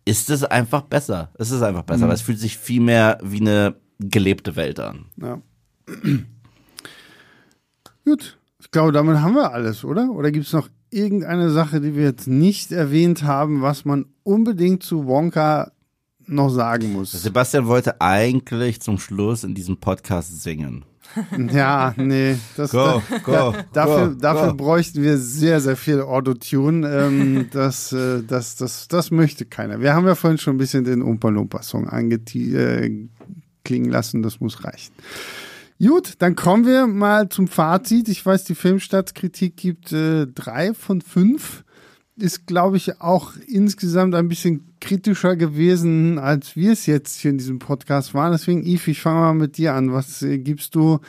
[SPEAKER 3] ist es einfach besser. Es ist einfach besser, weil es fühlt sich viel mehr wie eine gelebte Welt an.
[SPEAKER 1] Ja. Gut. Ich glaube, damit haben wir alles, oder? Oder gibt es noch irgendeine Sache, die wir jetzt nicht erwähnt haben, was man unbedingt zu Wonka noch sagen muss?
[SPEAKER 3] Sebastian wollte eigentlich zum Schluss in diesem Podcast singen.
[SPEAKER 1] Ja, nee. Das,
[SPEAKER 3] Go, go,
[SPEAKER 1] da, dafür,
[SPEAKER 3] go,
[SPEAKER 1] dafür bräuchten wir sehr, sehr viel Autotune. Ähm, das, äh, das, das, das möchte keiner. Wir haben ja vorhin schon ein bisschen den Umpa Lumpa Song angeklingen äh, lassen. Das muss reichen. Gut, dann kommen wir mal zum Fazit. Ich weiß, die Filmstadtkritik gibt äh, drei von fünf. Ist, glaube ich, auch insgesamt ein bisschen kritischer gewesen, als wir es jetzt hier in diesem Podcast waren. Deswegen, Yves, ich fange mal mit dir an. Was äh, gibst du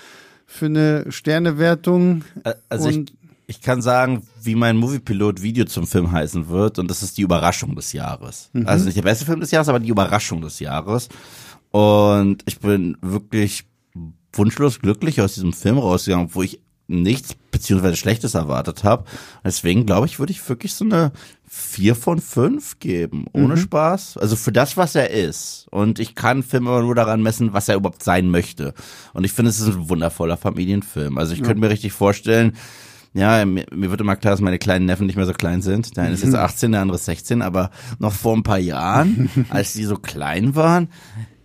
[SPEAKER 1] für eine Sternewertung?
[SPEAKER 3] Also ich, ich kann sagen, wie mein Moviepilot-Video zum Film heißen wird und das ist die Überraschung des Jahres. Also nicht der beste Film des Jahres, aber die Überraschung des Jahres. Und ich bin wirklich wunschlos glücklich aus diesem Film rausgegangen, wo ich nichts beziehungsweise Schlechtes erwartet habe. Deswegen glaube ich, würde ich wirklich so eine vier von fünf geben, ohne Spaß. Also für das, was er ist. Und ich kann Film immer nur daran messen, was er überhaupt sein möchte. Und ich finde, es ist ein wundervoller Familienfilm. Also ich könnte mir richtig vorstellen, ja, mir, mir wird immer klar, dass meine kleinen Neffen nicht mehr so klein sind. Der eine ist jetzt 18, der andere ist 16, aber noch vor ein paar Jahren, als die so klein waren,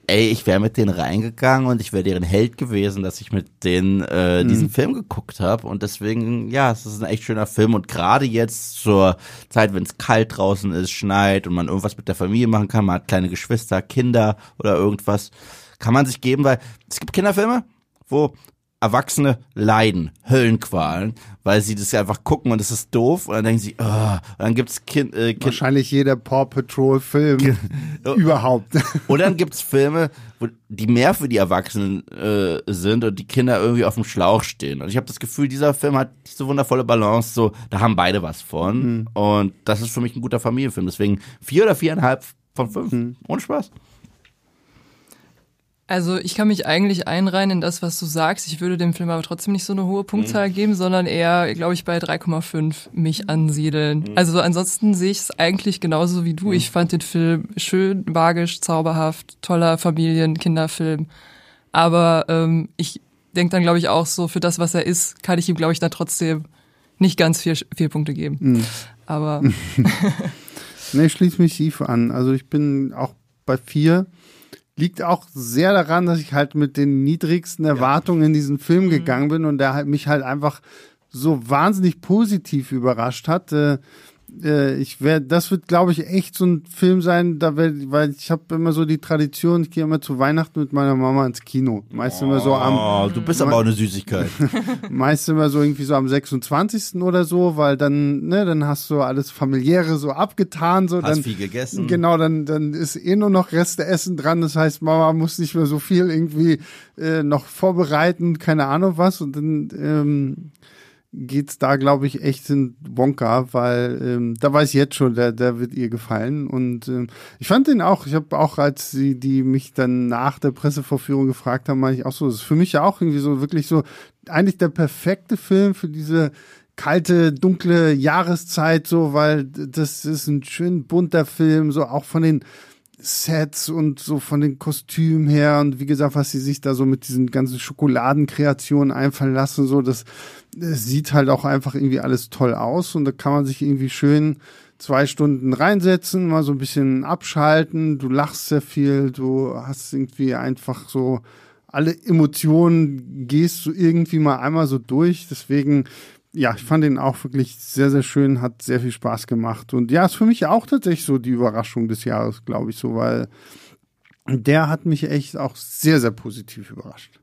[SPEAKER 3] ey, ich wäre mit denen reingegangen und ich wäre deren Held gewesen, dass ich mit denen äh, diesen Film geguckt habe. Und deswegen, ja, es ist ein echt schöner Film. Und gerade jetzt zur Zeit, wenn es kalt draußen ist, schneit und man irgendwas mit der Familie machen kann, man hat kleine Geschwister, Kinder oder irgendwas, kann man sich geben, weil es gibt Kinderfilme, wo Erwachsene leiden Höllenqualen, weil sie das einfach gucken und es ist doof und dann denken sie, oh, und dann gibt's kind, äh, kind
[SPEAKER 1] Wahrscheinlich jeder Paw Patrol Film überhaupt.
[SPEAKER 3] und dann gibt's Filme, wo die mehr für die Erwachsenen äh, sind und die Kinder irgendwie auf dem Schlauch stehen. Und ich habe das Gefühl, dieser Film hat diese wundervolle Balance, so da haben beide was von und das ist für mich ein guter Familienfilm. Deswegen vier oder viereinhalb von fünf, ohne Spaß.
[SPEAKER 2] Also ich kann mich eigentlich einreihen in das, was du sagst. Ich würde dem Film aber trotzdem nicht so eine hohe Punktzahl geben, sondern eher, glaube ich, bei 3,5 mich ansiedeln. Also ansonsten sehe ich es eigentlich genauso wie du. Ich fand den Film schön, magisch, zauberhaft, toller Familien-, Kinderfilm. Aber ähm, ich denke dann, glaube ich, auch so, für das, was er ist, kann ich ihm, glaube ich, dann trotzdem nicht ganz vier, vier Punkte geben. Aber
[SPEAKER 1] Nee, ich schließe mich Eve an. Also ich bin auch bei vier. Liegt auch sehr daran, dass ich halt mit den niedrigsten Erwartungen in diesen Film gegangen bin und der halt mich halt einfach so wahnsinnig positiv überrascht hat. Äh, äh, ich werde, das wird, glaube ich, echt so ein Film sein, da werd, weil ich habe immer so die Tradition, ich gehe immer zu Weihnachten mit meiner Mama ins Kino. Meist immer so am,
[SPEAKER 3] Oh, du bist aber auch eine Süßigkeit.
[SPEAKER 1] meist immer so irgendwie so am 26. oder so, weil dann, ne, dann hast du alles familiäre so abgetan, so
[SPEAKER 3] Hast
[SPEAKER 1] dann
[SPEAKER 3] viel gegessen.
[SPEAKER 1] Genau, dann dann ist eh nur noch Reste Essen dran. Das heißt, Mama muss nicht mehr so viel irgendwie äh, noch vorbereiten, keine Ahnung was. Und dann ähm, geht's da, glaube ich, echt in Wonka, weil ähm, da weiß ich jetzt schon, der, der wird ihr gefallen. Und ähm, ich fand den auch, ich habe auch, als sie die mich dann nach der Pressevorführung gefragt haben, meine ich auch so, das ist für mich ja auch irgendwie so wirklich so eigentlich der perfekte Film für diese kalte, dunkle Jahreszeit, so, weil das ist ein schön bunter Film, so auch von den Sets und so von den Kostümen her und wie gesagt, was sie sich da so mit diesen ganzen Schokoladenkreationen einfallen lassen, so das, das sieht halt auch einfach irgendwie alles toll aus und da kann man sich irgendwie schön zwei Stunden reinsetzen, mal so ein bisschen abschalten, du lachst sehr viel, du hast irgendwie einfach so alle Emotionen gehst du irgendwie mal einmal so durch, deswegen ja, ich fand ihn auch wirklich sehr, sehr schön, hat sehr viel Spaß gemacht. Und ja, ist für mich auch tatsächlich so die Überraschung des Jahres, glaube ich, so, weil der hat mich echt auch sehr, sehr positiv überrascht.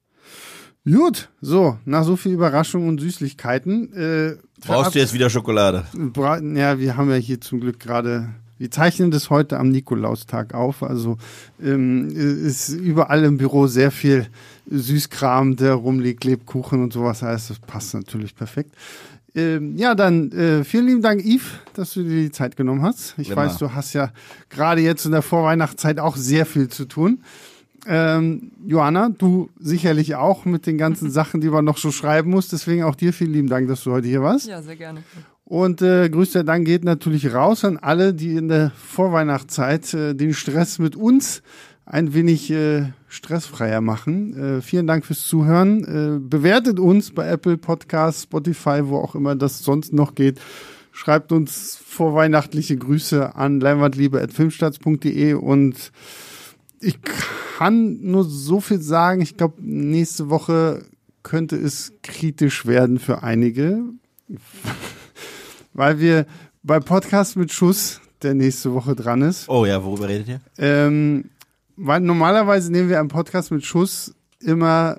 [SPEAKER 1] Gut, so, nach so viel Überraschung und Süßlichkeiten. Äh,
[SPEAKER 3] Brauchst du jetzt wieder Schokolade?
[SPEAKER 1] Ja, wir haben ja hier zum Glück gerade, wir zeichnen das heute am Nikolaustag auf, also ähm, ist überall im Büro sehr viel Süßkram, der rumliegt, Lebkuchen und sowas, heißt, das passt natürlich perfekt. Ähm, ja, dann äh, vielen lieben Dank, Yves, dass du dir die Zeit genommen hast. Ich
[SPEAKER 3] Immer.
[SPEAKER 1] weiß, du hast ja gerade jetzt in der Vorweihnachtszeit auch sehr viel zu tun. Ähm, Johanna, du sicherlich auch mit den ganzen Sachen, die man noch so schreiben muss. Deswegen auch dir vielen lieben Dank, dass du heute hier warst.
[SPEAKER 2] ja, sehr gerne.
[SPEAKER 1] Und äh, größter Dank geht natürlich raus an alle, die in der Vorweihnachtszeit äh, den Stress mit uns ein wenig äh, stressfreier machen. Äh, vielen Dank fürs Zuhören. Äh, bewertet uns bei Apple Podcasts, Spotify, wo auch immer das sonst noch geht. Schreibt uns vorweihnachtliche Grüße an leinwandliebe.filmstarts.de und ich kann nur so viel sagen. Ich glaube, nächste Woche könnte es kritisch werden für einige, weil wir bei Podcast mit Schuss, der nächste Woche dran ist,
[SPEAKER 3] Oh ja, worüber redet ihr?
[SPEAKER 1] ähm, weil normalerweise nehmen wir einen Podcast mit Schuss immer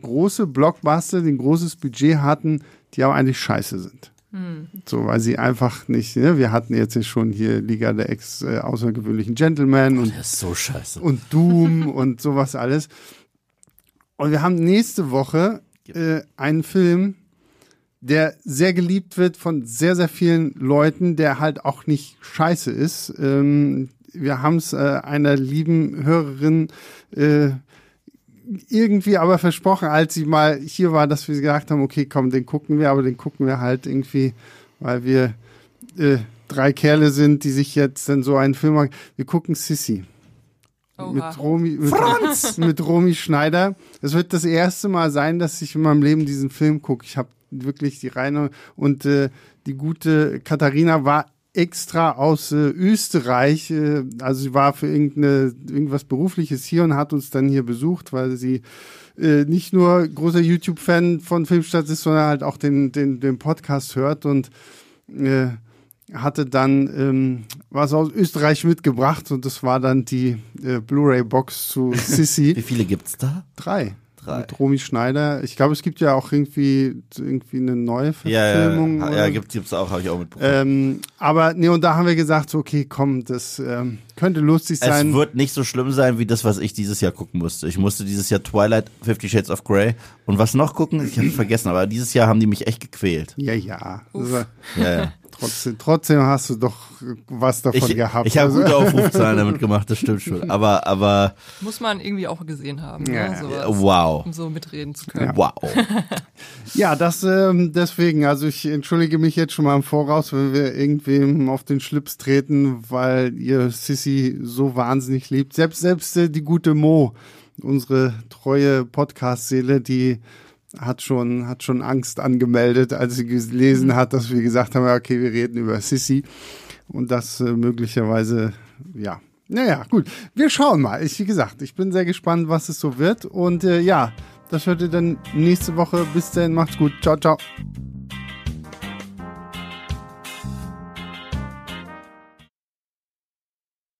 [SPEAKER 1] große Blockbuster, die ein großes Budget hatten, die aber eigentlich scheiße sind. So, weil sie einfach nicht, ne? wir hatten jetzt ja schon hier Liga der ex äh, außergewöhnlichen Gentlemen und
[SPEAKER 3] Das ist so scheiße.
[SPEAKER 1] und Doom und sowas alles. Und wir haben nächste Woche äh, einen Film, der sehr geliebt wird von sehr, sehr vielen Leuten, der halt auch nicht scheiße ist. Ähm, wir haben es äh, einer lieben Hörerin äh, irgendwie aber versprochen, als sie mal hier war, dass wir gesagt haben, okay, komm, den gucken wir, aber den gucken wir halt irgendwie, weil wir äh, drei Kerle sind, die sich jetzt dann so einen Film machen. Wir gucken Sissy mit
[SPEAKER 2] Oha.
[SPEAKER 1] Romy, mit, mit Romy Schneider. Es wird das erste Mal sein, dass ich in meinem Leben diesen Film gucke. Ich habe wirklich die reine und äh, die gute Katharina war extra aus äh, Österreich, äh, also sie war für irgendeine, irgendwas Berufliches hier und hat uns dann hier besucht, weil sie äh, nicht nur großer YouTube-Fan von Filmstadt ist, sondern halt auch den, den, den Podcast hört und äh, hatte dann ähm, was aus Österreich mitgebracht und das war dann die äh, Blu-ray-Box zu
[SPEAKER 3] Wie
[SPEAKER 1] Sissy.
[SPEAKER 3] viele gibt's da?
[SPEAKER 1] Drei.
[SPEAKER 3] Drei.
[SPEAKER 1] mit Romy Schneider. Ich glaube, es gibt ja auch irgendwie, irgendwie eine neue
[SPEAKER 3] Ja, ja,
[SPEAKER 1] Verfilmung.
[SPEAKER 3] ja,
[SPEAKER 1] oder-
[SPEAKER 3] ja gibt's, gibt's auch, habe ich auch mitbekommen.
[SPEAKER 1] ähm, aber nee, und da haben wir gesagt, so, okay, komm, das ähm, könnte lustig sein.
[SPEAKER 3] Es wird nicht so schlimm sein wie das, was ich dieses Jahr gucken musste. Ich musste dieses Jahr Twilight, Fifty Shades of Grey und was noch gucken? Ich habe vergessen, aber dieses Jahr haben die mich echt gequält.
[SPEAKER 1] ja, ja. Also,
[SPEAKER 3] Ja, ja.
[SPEAKER 1] Trotzdem, trotzdem hast du doch was davon
[SPEAKER 3] Ich,
[SPEAKER 1] gehabt.
[SPEAKER 3] ich habe
[SPEAKER 1] Also-
[SPEAKER 3] gute Aufrufzahlen damit gemacht, das stimmt schon. Aber, aber
[SPEAKER 2] Muss man irgendwie auch gesehen haben,
[SPEAKER 1] Ja,
[SPEAKER 2] ne?
[SPEAKER 1] ja.
[SPEAKER 2] Sowas,
[SPEAKER 3] wow.
[SPEAKER 2] um so mitreden zu können.
[SPEAKER 3] Wow.
[SPEAKER 1] Ja, das ähm, deswegen, also ich entschuldige mich jetzt schon mal im Voraus, wenn wir irgendwem auf den Schlips treten, weil ihr Sissy so wahnsinnig liebt. Selbst selbst äh, die gute Mo, unsere treue Podcast-Seele, die hat schon hat schon Angst angemeldet, als sie gelesen hat, dass wir gesagt haben, okay, wir reden über Sissy und das äh, möglicherweise ja. Naja, gut. Wir schauen mal. Ich, wie gesagt, ich bin sehr gespannt, was es so wird. Und äh, ja, das hört ihr dann nächste Woche. Bis dann, macht's gut. Ciao, ciao.